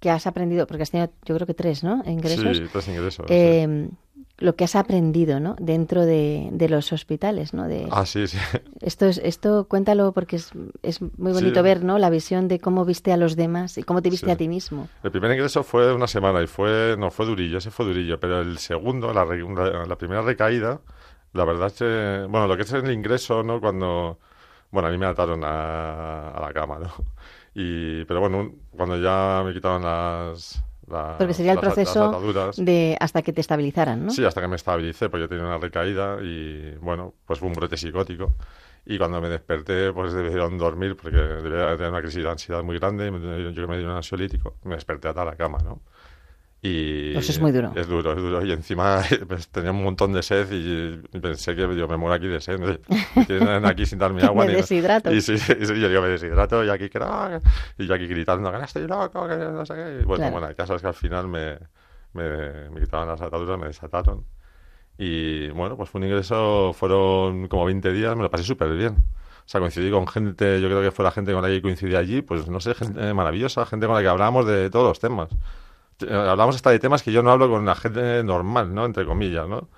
que has aprendido, porque has tenido, yo creo que tres, ¿no? Ingresos. Sí, tres ingresos. Eh, lo que has aprendido, ¿no? Dentro de, de los hospitales, ¿no? De, Ah, sí, sí. Esto es, esto cuéntalo porque es, es muy bonito Sí. ver, ¿no? La visión de cómo viste a los demás y cómo te viste Sí. a ti mismo. El primer ingreso fue una semana y fue, no, fue durillo, ese fue durillo, pero el segundo, la, la primera recaída, la verdad es que, bueno, lo que es el ingreso, ¿no? Cuando, bueno, a mí me ataron a, a la cama, ¿no? Y, pero bueno, cuando ya me quitaron las... las- Porque sería el las- proceso de hasta que te estabilizaran, ¿no? Sí, hasta que me estabilicé, pues yo tenía una recaída y bueno, pues fue un brote psicótico. Y cuando me desperté, pues debieron dormir porque debía tener una crisis de ansiedad muy grande. y me- Yo me di un ansiolítico, me desperté atada a la cama, ¿no? Y Eso es muy duro. Es duro, es duro. Y encima pues, tenía un montón de sed y, pensé que yo me muero aquí de sed. tienen aquí sin darme agua. Me ni- deshidrato. Y sí, yo digo, me deshidrato y aquí y yo aquí gritando, que no estoy loco, que no sé qué. Y bueno, Claro. bueno, el caso es que al final me, me, me quitaban las ataduras, me desataron. Y bueno, pues fue un ingreso, fueron como 20 días, me lo pasé súper bien. O sea, coincidí con gente, yo creo que fue la gente con la que coincidí allí, pues no sé, gente maravillosa, gente con la que hablábamos de todos los temas. Hablamos hasta de temas que yo no hablo con la gente normal, ¿no? Entre comillas, ¿no?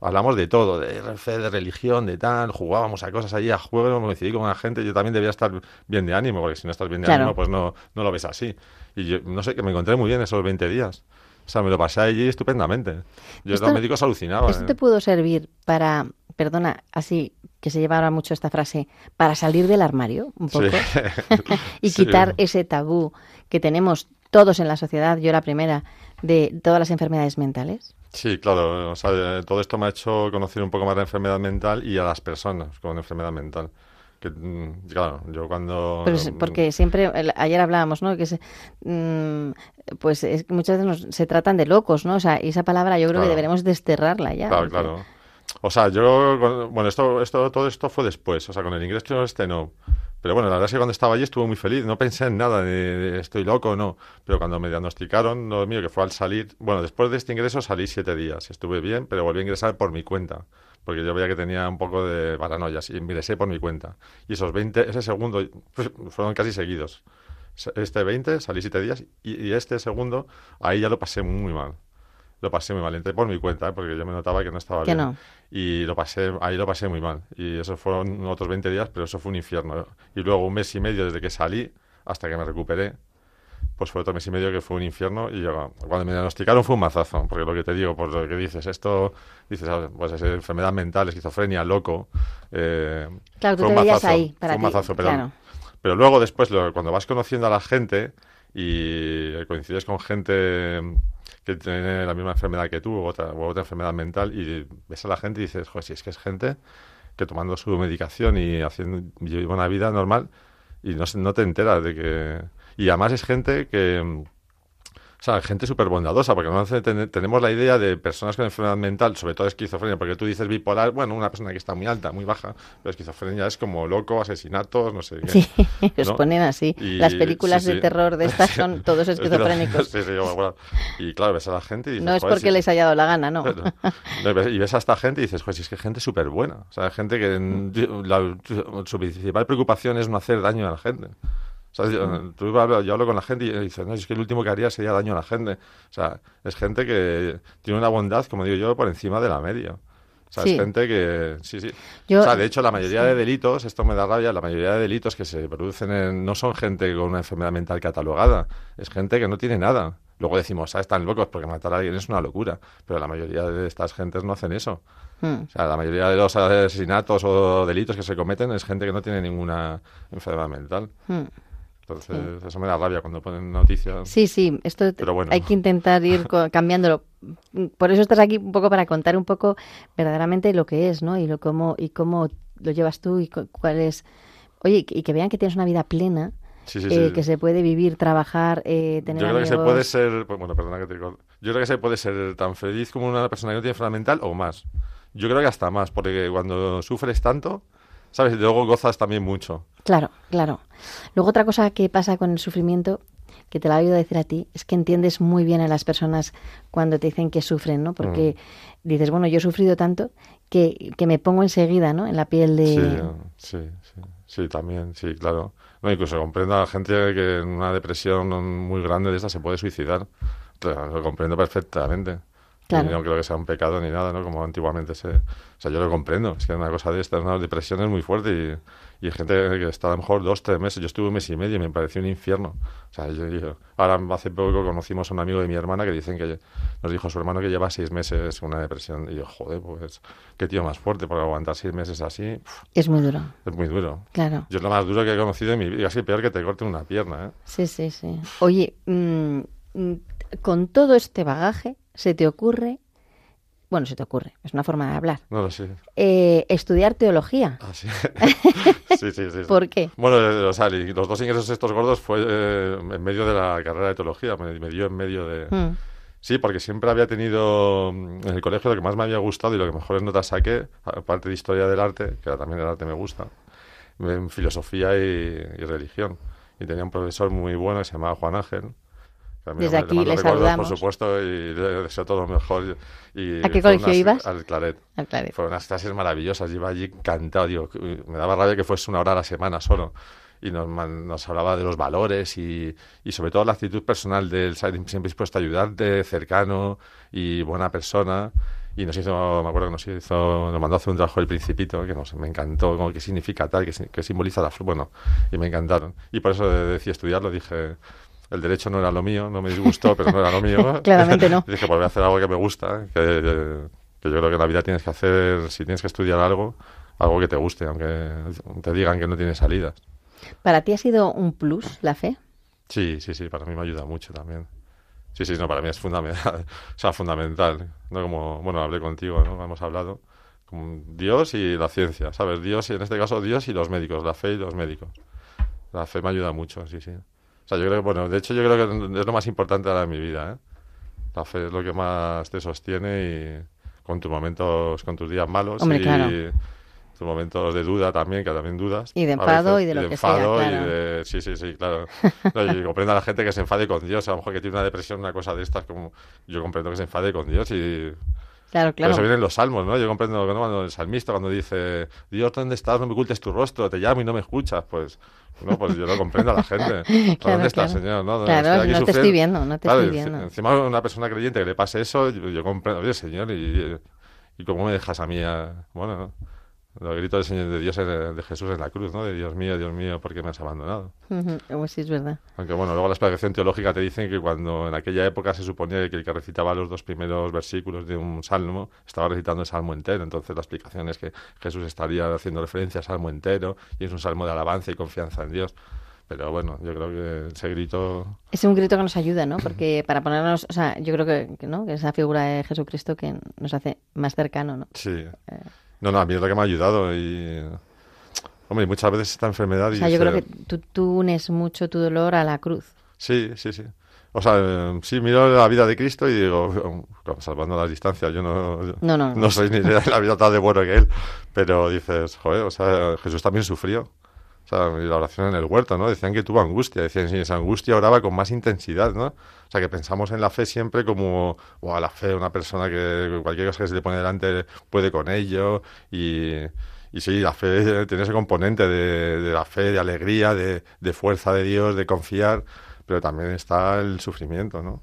Hablamos de todo, de fe, de religión, de tal, jugábamos a cosas allí, a juegos, me coincidí con la gente, yo también debía estar bien de ánimo, porque si no estás bien de Claro. ánimo, pues no, no lo ves así. Y yo, no sé, que me encontré muy bien esos 20 días. O sea, me lo pasé allí estupendamente. Yo Esto- los médicos alucinaban. ¿Esto ¿eh? te pudo servir para, perdona, así que se lleva ahora mucho esta frase, para salir del armario un poco Sí. y Sí. quitar ese tabú que tenemos todos en la sociedad, yo la primera, de todas las enfermedades mentales? Sí, claro. O sea, todo esto me ha hecho conocer un poco más la enfermedad mental y a las personas con enfermedad mental. Que, mm, claro, yo cuando... Pero es- porque siempre, ayer hablábamos, ¿no? Que se- mm, pues es muchas veces nos- se tratan de locos, ¿no? O sea, y esa palabra yo creo que deberemos desterrarla ya. Claro, porque- claro. O sea, yo, bueno, esto, esto, todo esto fue después, o sea, con el ingreso este no. Pero bueno, la verdad es que cuando estaba allí estuve muy feliz, no pensé en nada estoy loco o no. Pero cuando me diagnosticaron lo mío, que fue al salir, bueno, después de este ingreso salí siete días, estuve bien, pero volví a ingresar por mi cuenta, porque yo veía que tenía un poco de paranoia, y ingresé por mi cuenta. Y esos 20, ese segundo, pues, fueron casi seguidos. Este 20, salí siete días, y, y este segundo, ahí ya lo pasé muy mal. Lo pasé muy mal, entré por mi cuenta, ¿eh? porque yo me notaba que no estaba Que bien. no. Y lo pasé, ahí lo pasé muy mal. Y eso fueron otros 20 días, pero eso fue un infierno. Y luego un mes y medio desde que salí hasta que me recuperé, pues fue otro mes y medio que fue un infierno. Y yo, cuando me diagnosticaron fue un mazazo, porque lo que te digo, por lo que dices, esto, dices, ah, pues es enfermedad mental, esquizofrenia, loco. eh, Claro, tú te veías ahí para fue un mazazo, pero, claro. pero luego después, lo- cuando vas conociendo a la gente y coincides con gente que tiene la misma enfermedad que tú o otra, o otra enfermedad mental y ves a la gente y dices, joder, si es que es gente que tomando su medicación y haciendo lleva una vida normal y no, no te enteras de que... Y además es gente que... O sea, gente súper bondadosa, porque ten- tenemos la idea de personas con enfermedad mental, sobre todo esquizofrenia, porque tú dices bipolar, bueno, una persona que está muy alta, muy baja, pero esquizofrenia es como loco, asesinatos, no sé qué. Sí, ¿no? ponen así. Y- Las películas sí, de terror de estas son todos esquizofrénicos. sí, sí, bueno, y claro, ves a la gente y dices, No es "Joder, porque si- les haya dado la gana, no. Y ves- a esta gente y dices, joder, si es que gente súper buena. O sea, gente que la- su principal preocupación es no hacer daño a la gente. O sea, yo, tú yo hablo con la gente y dices, no, es que el último que haría sería daño a la gente. O sea, es gente que tiene una bondad, como digo yo, por encima de la media. O sea, Sí. es gente que... Sí, sí. Yo- o sea, de hecho, la mayoría sí. de delitos, esto me da rabia, la mayoría de delitos que se producen en- no son gente con una enfermedad mental catalogada. Es gente que no tiene nada. Luego decimos, ah, están locos porque matar a alguien es una locura. Pero la mayoría de estas gentes no hacen eso. Mm. O sea, la mayoría de los asesinatos o delitos que se cometen es gente que no tiene ninguna enfermedad mental. Mm. Entonces, eso me da rabia cuando ponen noticias. Sí, sí, esto Pero bueno. hay que intentar ir cambiándolo. Por eso estás aquí un poco para contar un poco verdaderamente lo que es, ¿no? Y lo cómo y cómo lo llevas tú y cu- cuál es. Oye, y que vean que tienes una vida plena, Sí, sí, eh, sí. que se puede vivir, trabajar, eh, tener Yo creo que se amigos. puede ser, pues, bueno, perdona que te corte. Yo creo que se puede ser tan feliz como una persona que no tiene enfermedad mental o más. Yo creo que hasta más, porque cuando sufres tanto, ¿sabes? Y luego gozas también mucho. Claro, claro. Luego otra cosa que pasa con el sufrimiento, que te la he oído decir a ti, es que entiendes muy bien a las personas cuando te dicen que sufren, ¿no? Porque Mm. dices, bueno, yo he sufrido tanto que, que me pongo enseguida, ¿no? En la piel de... Sí, sí, sí, sí, también, sí, claro. No, incluso comprendo a la gente que en una depresión muy grande de esa se puede suicidar. Lo comprendo perfectamente. Claro. Y no creo que sea un pecado ni nada, ¿no? Como antiguamente se... O sea, yo lo comprendo. Es que una cosa de esta, una depresión es muy fuerte y, y hay gente que está a lo mejor dos, tres meses. Yo estuve un mes y medio y me pareció un infierno. O sea, yo, yo- ahora hace poco conocimos a un amigo de mi hermana que dicen que nos dijo su hermano que lleva seis meses una depresión. Y yo, joder, pues qué tío más fuerte, porque aguantar seis meses así Es muy duro, es muy duro. claro. Yo es lo más duro que he conocido en mi vida. Casi peor que te corten una pierna, ¿eh? Sí, sí, sí. Oye, mm, mm, con todo este bagaje, ¿se te ocurre? Bueno, se te ocurre, es una forma de hablar. No lo sé. Eh, estudiar teología. Ah, sí. sí, sí, sí, sí. ¿Por qué? Bueno, eh, o sea, los dos ingresos estos gordos fue eh, en medio de la carrera de teología, me, me dio en medio de... Mm, Sí, porque siempre había tenido mm, en el colegio lo que más me había gustado y lo que mejores notas saqué, aparte de historia del arte, que también el arte me gusta, en filosofía y, y religión. Y tenía un profesor muy bueno que se llamaba Juan Ángel. Que Desde aquí mando le recuerdos, saludamos. Por supuesto, y le deseo todo lo mejor. Y ¿A qué colegio unas- ibas? Al Claret. al claret. Fueron unas clases maravillosas, yo iba allí encantado, digo, que- me daba rabia que fuese una hora a la semana solo. Y nos, nos hablaba de los valores y, y sobre todo la actitud personal de él, siempre dispuesto a ayudarte, cercano y buena persona. Y nos hizo, me acuerdo que nos hizo, nos mandó a hacer un trabajo del Principito, que nos, me encantó, como qué significa tal, qué, si- qué simboliza la flor, bueno, y me encantaron. Y por eso de- decidí estudiarlo, dije, el derecho no era lo mío, no me disgustó, pero no era lo mío. Claramente no. Dije, pues voy a hacer algo que me gusta, que, que yo creo que en la vida tienes que hacer, si tienes que estudiar algo, algo que te guste, aunque te digan que no tiene salidas. ¿Para ti ha sido un plus la fe? Sí, sí, sí, para mí me ayuda mucho también. Sí, sí, no, para mí es fundamental, o sea, fundamental. No como, bueno, hablé contigo, ¿no? Hemos hablado. Como Dios y la ciencia, ¿sabes? Dios y en este caso Dios y los médicos, la fe y los médicos. La fe me ayuda mucho, sí, sí. O sea, yo creo que, bueno, de hecho yo creo que es lo más importante ahora en mi vida, ¿eh? La fe es lo que más te sostiene y con tus momentos, con tus días malos Hombre, y claro. tus momentos de duda también, que también dudas. Y de enfado veces, y de lo que enfado sea, y claro. de- Sí, sí, sí, claro. No, y comprendo a la gente que se enfade con Dios, a lo mejor que tiene una depresión, una cosa de estas, como yo comprendo que se enfade con Dios y... Claro, Pero eso claro. viene en los salmos, ¿no? Yo comprendo ¿no? cuando el salmista cuando dice, Dios, ¿dónde estás? No me ocultes tu rostro, te llamo y no me escuchas. Pues, no, pues yo lo comprendo a la gente. Claro, ¿Dónde estás, claro. Señor? No, Claro, estoy aquí no te estoy viendo, no te estoy viendo. Encima una persona creyente que le pase eso, yo, yo comprendo, oye, Señor, y, y cómo me dejas a mí, a- bueno, ¿no? Lo grito del Señor de Dios, en- de Jesús en la cruz, ¿no? De Dios mío, Dios mío, ¿por qué me has abandonado? Ujú, Pues sí, es verdad. Aunque bueno, luego la explicación teológica te dicen que cuando en aquella época se suponía que el que recitaba los dos primeros versículos de un salmo estaba recitando el salmo entero. Entonces la explicación es que Jesús estaría haciendo referencia al salmo entero y es un salmo de alabanza y confianza en Dios. Pero bueno, yo creo que ese grito... Es un grito que nos ayuda, ¿no? Porque para ponernos, o sea, yo creo que, que, ¿no? que esa figura de Jesucristo que nos hace más cercano, ¿no? Sí. Eh. No, no, a mí es lo que me ha ayudado y... Hombre, y muchas veces esta enfermedad... O y sea, yo este- creo que tú, tú unes mucho tu dolor a la cruz. Sí, sí, sí. O sea, eh, sí, miro la vida de Cristo y digo, claro, salvando las distancias, yo no, No, no, no. soy ni de la vida tan de bueno que él, pero dices, joder, o sea, Jesús también sufrió. O sea, y la oración en el huerto, ¿no? Decían que tuvo angustia, decían, sí, esa angustia oraba con más intensidad, ¿no? O sea, que pensamos en la fe siempre como, wow, la fe, una persona que cualquier cosa que se le pone delante puede con ello y... Y sí, la fe tiene ese componente de, de la fe, de alegría, de, de fuerza de Dios, de confiar, pero también está el sufrimiento, ¿no?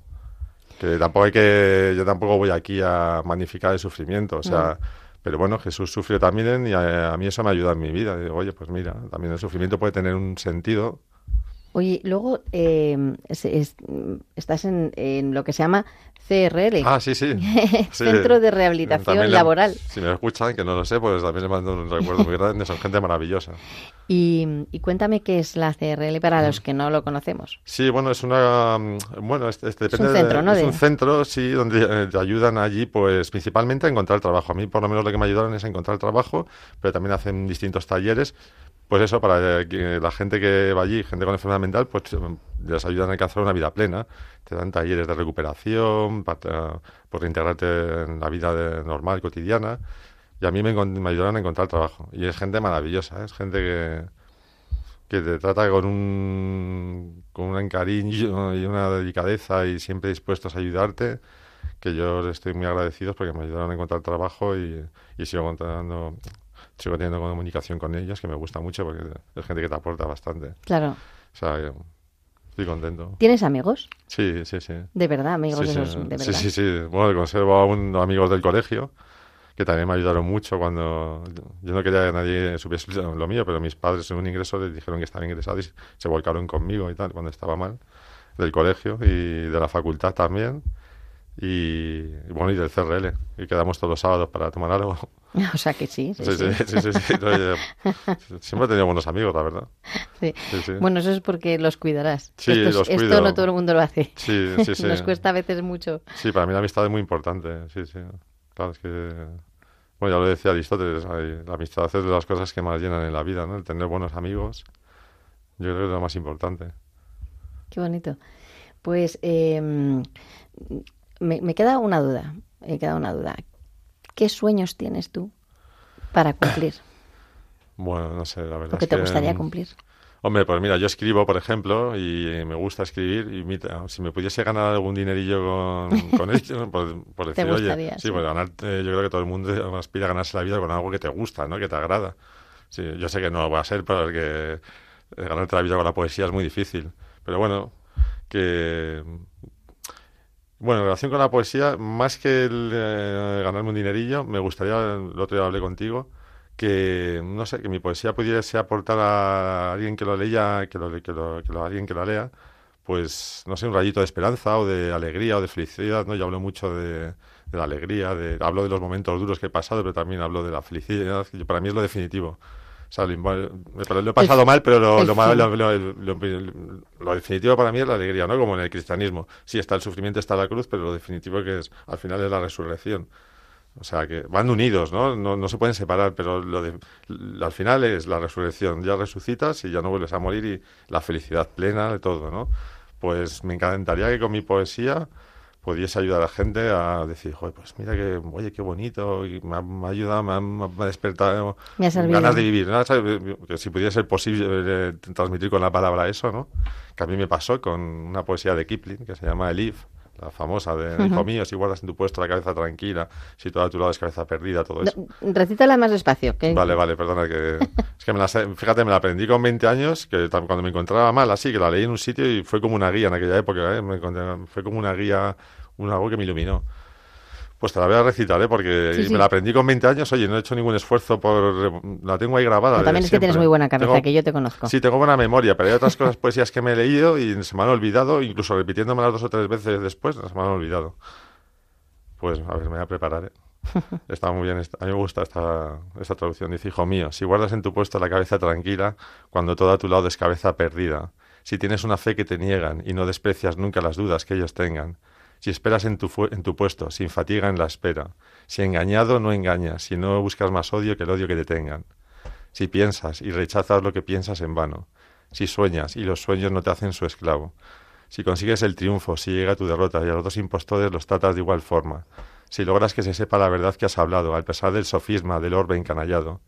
Que tampoco hay que, yo tampoco voy aquí a magnificar el sufrimiento, o sea, pero bueno, Jesús sufrió también y a, a mí eso me ayuda en mi vida. Digo, oye, pues mira, también el sufrimiento puede tener un sentido. Oye, luego eh, es- estás en, en lo que se llama CRL. Ah, sí, sí. Sí. Centro de Rehabilitación le- Laboral. Si me escuchan, que no lo sé, pues también les mando un recuerdo muy grande, son gente maravillosa. Y, y cuéntame qué es la CRL para los que no lo conocemos. Sí, bueno, es una. mm, Bueno, este, este depende un de- centro, ¿no? Es de- un centro, sí, donde eh, te ayudan allí, pues principalmente a encontrar trabajo. A mí, por lo menos, lo que me ayudaron es a encontrar trabajo, pero también hacen distintos talleres. Pues eso, para eh, que la gente que va allí, gente con enfermedad mental, pues les ayudan a alcanzar una vida plena. Te dan talleres de recuperación, para, por reintegrarte en la vida de- normal, cotidiana. Y a mí me, me ayudaron a encontrar trabajo. Y es gente maravillosa, ¿eh? es gente que, que te trata con un, con un cariño y una delicadeza y siempre dispuestos a ayudarte, que yo estoy muy agradecido porque me ayudaron a encontrar trabajo y, y sigo contando, sigo teniendo comunicación con ellos, que me gusta mucho porque es gente que te aporta bastante. Claro. O sea, eh, estoy contento. ¿Tienes amigos? Sí, sí, sí. De verdad, amigos Sí, de verdad. Sí, sí, sí. Bueno, conservo aún amigos del colegio que también me ayudaron mucho cuando yo no quería que nadie supiese lo mío, pero mis padres en un ingreso les dijeron que estaban ingresados y se volcaron conmigo y tal cuando estaba mal del colegio y de la facultad también y, y bueno y del CRL y quedamos todos los sábados para tomar algo. O sea que sí. Sí, Sí, sí, sí. sí, sí, sí. No, yo- siempre he tenido buenos amigos, la verdad. Bueno, eso es porque los cuidarás. Sí, esto, no todo el mundo lo hace. Sí, sí, sí. Nos cuesta a veces mucho. Sí, para mí la amistad es muy importante, sí, sí. Claro, es que... Bueno, ya lo decía Aristóteles, la amistad es de las cosas que más llenan en la vida, ¿no? El tener buenos amigos, yo creo que es lo más importante. Qué bonito. Pues eh, me, me queda una duda. Me queda una duda. ¿Qué sueños tienes tú para cumplir? Bueno, no sé, la verdad ¿O qué es te que, gustaría mm, cumplir? Hombre, pues mira, yo escribo, por ejemplo, y me gusta escribir, y mira, si me pudiese ganar algún dinerillo con, con ello, por, por Te decir, oye, gustaría, sí, sí. pues ganarte, yo creo que todo el mundo aspira a ganarse la vida con algo que te gusta, ¿no? Que te agrada. Sí, yo sé que no va a ser, porque eh, ganarte la vida con la poesía es muy difícil. Pero bueno, que... Bueno, en relación con la poesía, más que el, eh, ganarme un dinerillo, me gustaría, el otro día hablé contigo, que, no sé, que mi poesía pudiese aportar a alguien que lo leya, que lo, que lo, alguien que la lea, pues, no sé, un rayito de esperanza o de alegría o de felicidad, ¿no? Yo hablo mucho de, de la alegría, de, hablo de los momentos duros que he pasado, pero también hablo de la felicidad, que para mí es lo definitivo. Sea, lo, lo he pasado El- mal, pero lo, lo, mal- lo- definitivo para mí es la alegría, ¿no? Como en el cristianismo. Sí, está el sufrimiento, está la cruz, pero lo definitivo que es, al final es la resurrección. O sea, que van unidos, ¿no? No, no se pueden separar, pero lo de, al final es la resurrección. Ya resucitas y ya no vuelves a morir y la felicidad plena de todo, ¿no? Pues me encantaría que con mi poesía pudiese ayudar a la gente a decir, joder, pues mira que, oye, qué bonito, y me ha, me ha ayudado, me ha, me ha despertado Me ganas de vivir. Que si pudiese ser posible eh, transmitir con la palabra eso, ¿no? Que a mí me pasó con una poesía de Kipling que se llama Elif, la famosa de. Hijo mío, si guardas en tu puesto la cabeza tranquila, si todo a tu lado es cabeza perdida, todo eso. No, recítala más despacio. Que... Vale, vale, perdona que es que me la fíjate, me la aprendí con 20 años, que cuando me encontraba mal así, que la leí en un sitio y fue como una guía en aquella época, ¿eh? Me fue como una guía, un algo que me iluminó. Pues te la voy a recitar, ¿eh? Porque Sí, y sí. me la aprendí con 20 años, oye, no he hecho ningún esfuerzo por... La tengo ahí grabada. Pero también es que tienes muy buena cabeza, Tengo- que yo te conozco. Sí, tengo buena memoria, pero hay otras cosas, poesías que me he leído y se me han olvidado, incluso repitiéndomelas dos o tres veces después, se me han olvidado. Pues, a ver, me voy a preparar, ¿eh? Está muy bien, esta- a mí me gusta esta, esta traducción. Dice, hijo mío, si guardas en tu puesto la cabeza tranquila, cuando todo a tu lado es cabeza perdida, si tienes una fe que te niegan y no desprecias nunca las dudas que ellos tengan, si esperas en tu, en tu puesto, sin fatiga en la espera, si engañado no engañas, si no buscas más odio que el odio que te tengan, si piensas y rechazas lo que piensas en vano, si sueñas y los sueños no te hacen su esclavo, si consigues el triunfo, si llega tu derrota y a los dos impostores los tratas de igual forma, si logras que se sepa la verdad que has hablado, al pesar del sofisma, del orbe encanallado,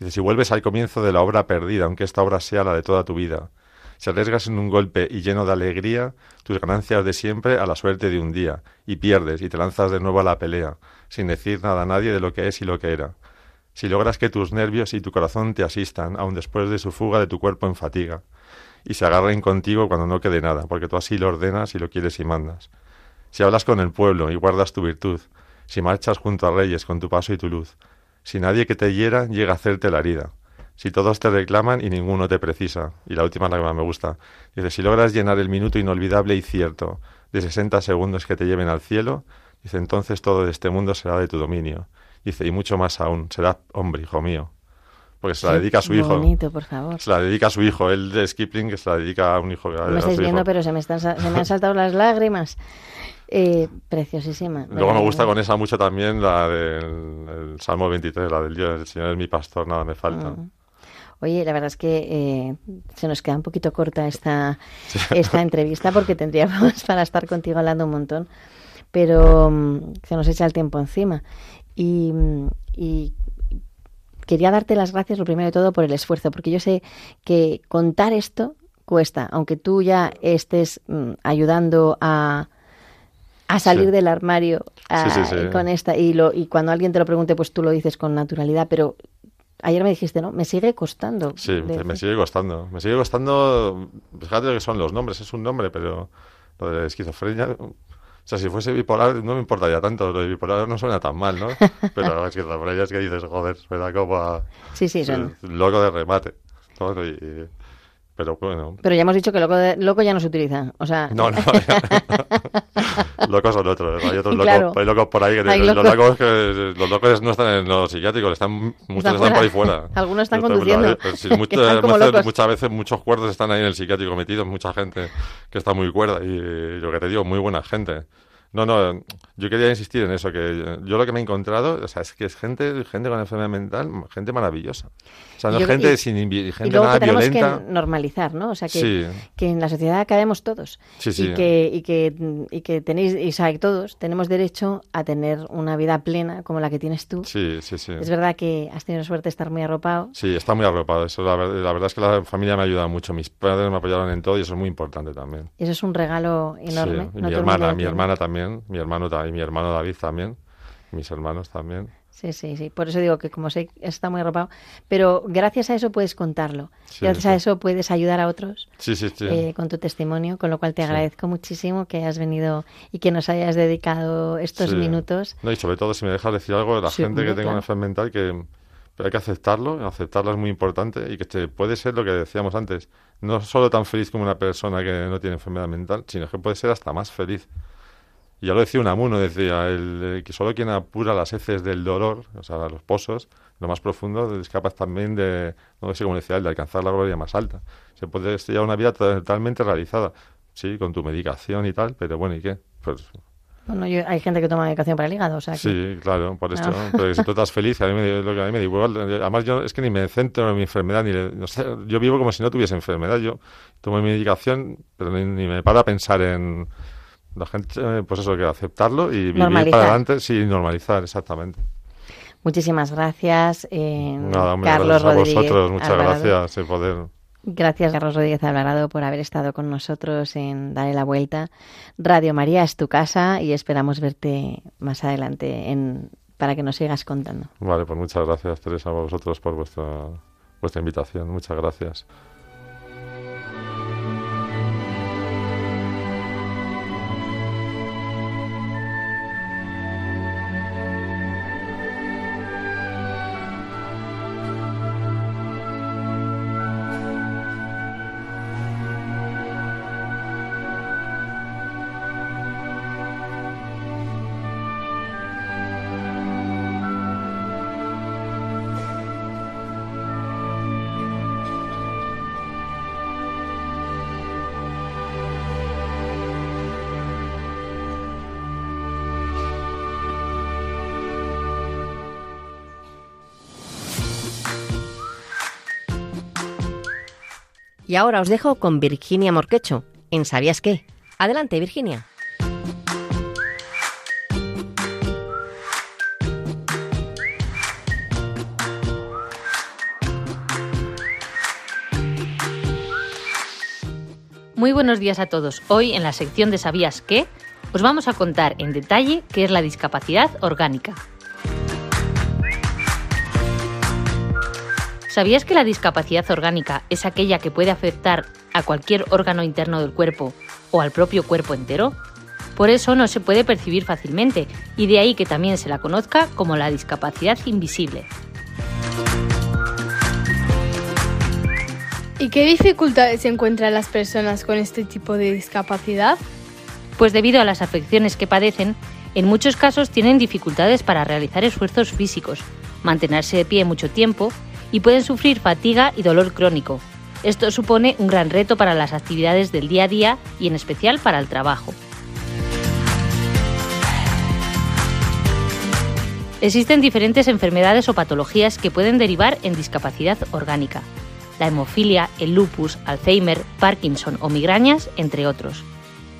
dice, si vuelves al comienzo de la obra perdida, aunque esta obra sea la de toda tu vida, si arriesgas en un golpe y lleno de alegría tus ganancias de siempre a la suerte de un día, y pierdes y te lanzas de nuevo a la pelea, sin decir nada a nadie de lo que es y lo que era, si logras que tus nervios y tu corazón te asistan, aun después de su fuga de tu cuerpo en fatiga, y se agarren contigo cuando no quede nada, porque tú así lo ordenas y lo quieres y mandas. Si hablas con el pueblo y guardas tu virtud, si marchas junto a reyes con tu paso y tu luz, si nadie que te hiera llega a hacerte la herida, si todos te reclaman y ninguno te precisa, y la última es la que más me gusta, dice, si logras llenar el minuto inolvidable y cierto de 60 segundos que te lleven al cielo, dice, entonces todo de este mundo será de tu dominio. Dice, y mucho más aún, será hombre, hijo mío. Porque se la dedica a su hijo. bonito, por favor. Se la dedica a su hijo. Él de Kipling que se la dedica a un hijo. me estáis viendo, pero se me, están, se me han saltado las lágrimas. Eh, preciosísima. Luego me gusta con con esa mucho también la del el Salmo 23, la del Dios, el Señor es mi pastor, nada me falta. Mm. Oye, la verdad es que eh, se nos queda un poquito corta esta, esta entrevista porque tendríamos para estar contigo hablando un montón, pero mm, se nos echa el tiempo encima. Y, mm, y quería darte las gracias, lo primero de todo, por el esfuerzo, porque yo sé que contar esto cuesta, aunque tú ya estés mm, ayudando a, a salir del armario a- Sí, sí, sí. con esta y lo y cuando alguien te lo pregunte pues tú lo dices con naturalidad pero ayer me dijiste no me sigue costando Sí, de- me sigue costando. Me sigue costando. Fíjate lo que son los nombres, es un nombre, pero lo de esquizofrenia. O sea, si fuese bipolar no me importaría tanto. Lo de bipolar no suena tan mal, ¿no? Pero la esquizofrenia es que dices, joder, suena como a. Sí, sí, son- Loco de remate. ¿no? Y- y- pero bueno. pero ya hemos dicho que loco de- loco ya no se utiliza o sea No, no. locos son otros. Hay otros locos, hay locos por ahí. Que Hay los, locos. locos que, los locos no están en los psiquiátricos, están, muchos Están por ahí fuera. Algunos están conduciendo, sí, que muchas, veces muchos cuerdos están ahí en el psiquiátrico metidos, mucha gente que está muy cuerda y lo que te digo, muy buena gente. No, no, yo quería insistir en eso, que yo lo que me he encontrado, o sea, es que es gente, gente con enfermedad mental, gente maravillosa. O sea, no yo- gente y- sin invi- y gente luego nada que tenemos violenta. que normalizar no o sea que, Sí. que en la sociedad cabemos todos Sí, sí. y que y que y que tenéis y sabe todos tenemos derecho a tener una vida plena como la que tienes tú Sí, sí, sí. es verdad que has tenido suerte de estar muy arropado Sí, está muy arropado. Eso, la, la verdad es que la familia me ha ayudado mucho. Mis padres me apoyaron en todo y eso es muy importante también. y eso es un regalo enorme y No mi hermana, mi hermana también, mi hermano ta- y mi hermano David también, mis hermanos también. Sí, sí, sí. Por eso digo que como sé, está muy arropado. Pero gracias a eso puedes contarlo. Sí, gracias sí. a eso puedes ayudar a otros Sí, sí, sí. eh, con tu testimonio, con lo cual te agradezco muchísimo que hayas venido y que nos hayas dedicado estos minutos. No, y sobre todo, si me dejas decir algo, de la gente que tenga claro. una enfermedad mental, que hay que aceptarlo, aceptarlo es muy importante y que te puede ser lo que decíamos antes, no solo tan feliz como una persona que no tiene enfermedad mental, sino que puede ser hasta más feliz. Y ya lo decía Unamuno, decía, el, eh, que solo quien apura las heces del dolor, o sea, los pozos, lo más profundo, es capaz también de, no sé cómo decía de alcanzar la gloria más alta. Se puede llevar una vida totalmente realizada, sí, con tu medicación y tal, pero bueno, ¿y qué? Pues Bueno, yo- hay gente que toma medicación para el hígado, o sea que- Sí, claro, por esto. Claro. Pero si tú estás feliz, a mí me, lo que a mí me da igual. Además, yo es que ni me centro en mi enfermedad, ni le- no sé, yo vivo como si no tuviese enfermedad. Yo tomo mi medicación, pero ni, ni me paro a pensar en la gente, eh, pues eso, que aceptarlo y vivir para adelante, sí, normalizar, exactamente. Muchísimas gracias, eh, Nada, hombre, Carlos gracias a Rodríguez. vosotros, muchas Alvarado. gracias de poder. Gracias, Carlos Rodríguez Alvarado, por haber estado con nosotros en Dale la Vuelta. Radio María es tu casa y esperamos verte más adelante en, para que nos sigas contando. Vale, pues muchas gracias, Teresa, a vosotros por vuestra, vuestra invitación. Muchas gracias. Y ahora os dejo con Virginia Morquecho, en ¿Sabías qué? Adelante, Virginia. Muy buenos días a todos. Hoy en la sección de ¿Sabías qué? Os vamos a contar en detalle qué es la discapacidad orgánica. ¿Sabías que la discapacidad orgánica es aquella que puede afectar a cualquier órgano interno del cuerpo o al propio cuerpo entero? Por eso no se puede percibir fácilmente y de ahí que también se la conozca como la discapacidad invisible. ¿Y qué dificultades encuentran las personas con este tipo de discapacidad? Pues debido a las afecciones que padecen, en muchos casos tienen dificultades para realizar esfuerzos físicos, mantenerse de pie mucho tiempo y pueden sufrir fatiga y dolor crónico. Esto supone un gran reto para las actividades del día a día y en especial para el trabajo. Existen diferentes enfermedades o patologías que pueden derivar en discapacidad orgánica. La hemofilia, el lupus, Alzheimer, Parkinson o migrañas, entre otros.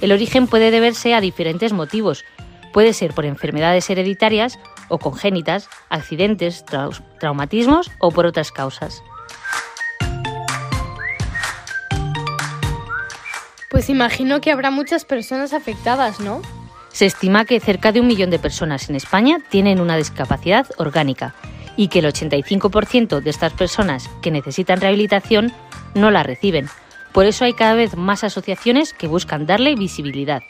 El origen puede deberse a diferentes motivos. Puede ser por enfermedades hereditarias o congénitas, accidentes, trau- traumatismos o por otras causas. Pues imagino que habrá muchas personas afectadas, ¿no? Se estima que cerca de un millón de personas en España tienen una discapacidad orgánica y que el 85% de estas personas que necesitan rehabilitación no la reciben. Por eso hay cada vez más asociaciones que buscan darle visibilidad.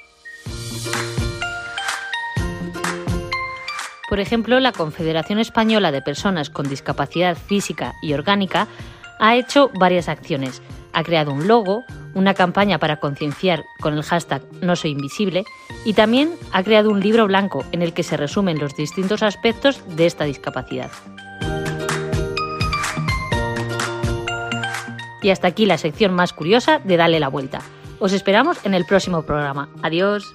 Por ejemplo, la Confederación Española de Personas con Discapacidad Física y Orgánica ha hecho varias acciones. Ha creado un logo, una campaña para concienciar con el hashtag No Soy Invisible y también ha creado un libro blanco en el que se resumen los distintos aspectos de esta discapacidad. Y hasta aquí la sección más curiosa de Dale la Vuelta. Os esperamos en el próximo programa. Adiós.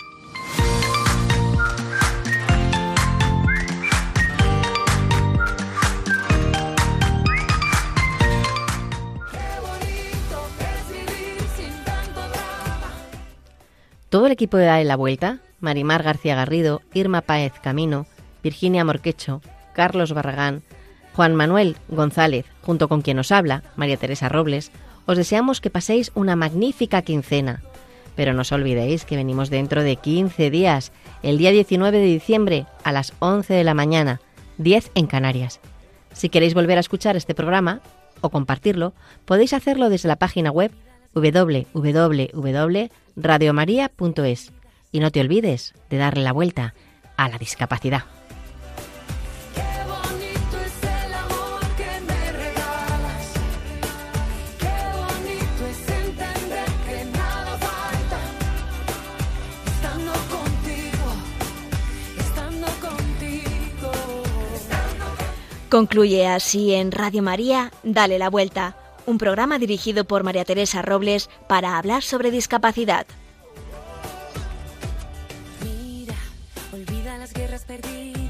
Todo el equipo de Dale la Vuelta, Marimar García Garrido, Irma Páez Camino, Virginia Morquecho, Carlos Barragán, Juan Manuel González, junto con quien os habla, María Teresa Robles, os deseamos que paséis una magnífica quincena. Pero no os olvidéis que venimos dentro de 15 días, el día 19 de diciembre, a las 11 de la mañana, 10 en Canarias. Si queréis volver a escuchar este programa o compartirlo, podéis hacerlo desde la página web www.radiomaria.es y no te olvides de darle la vuelta a la discapacidad. Concluye así en Radio María, Dale la Vuelta, un programa dirigido por María Teresa Robles para hablar sobre discapacidad. Mira, olvida las guerras perdidas,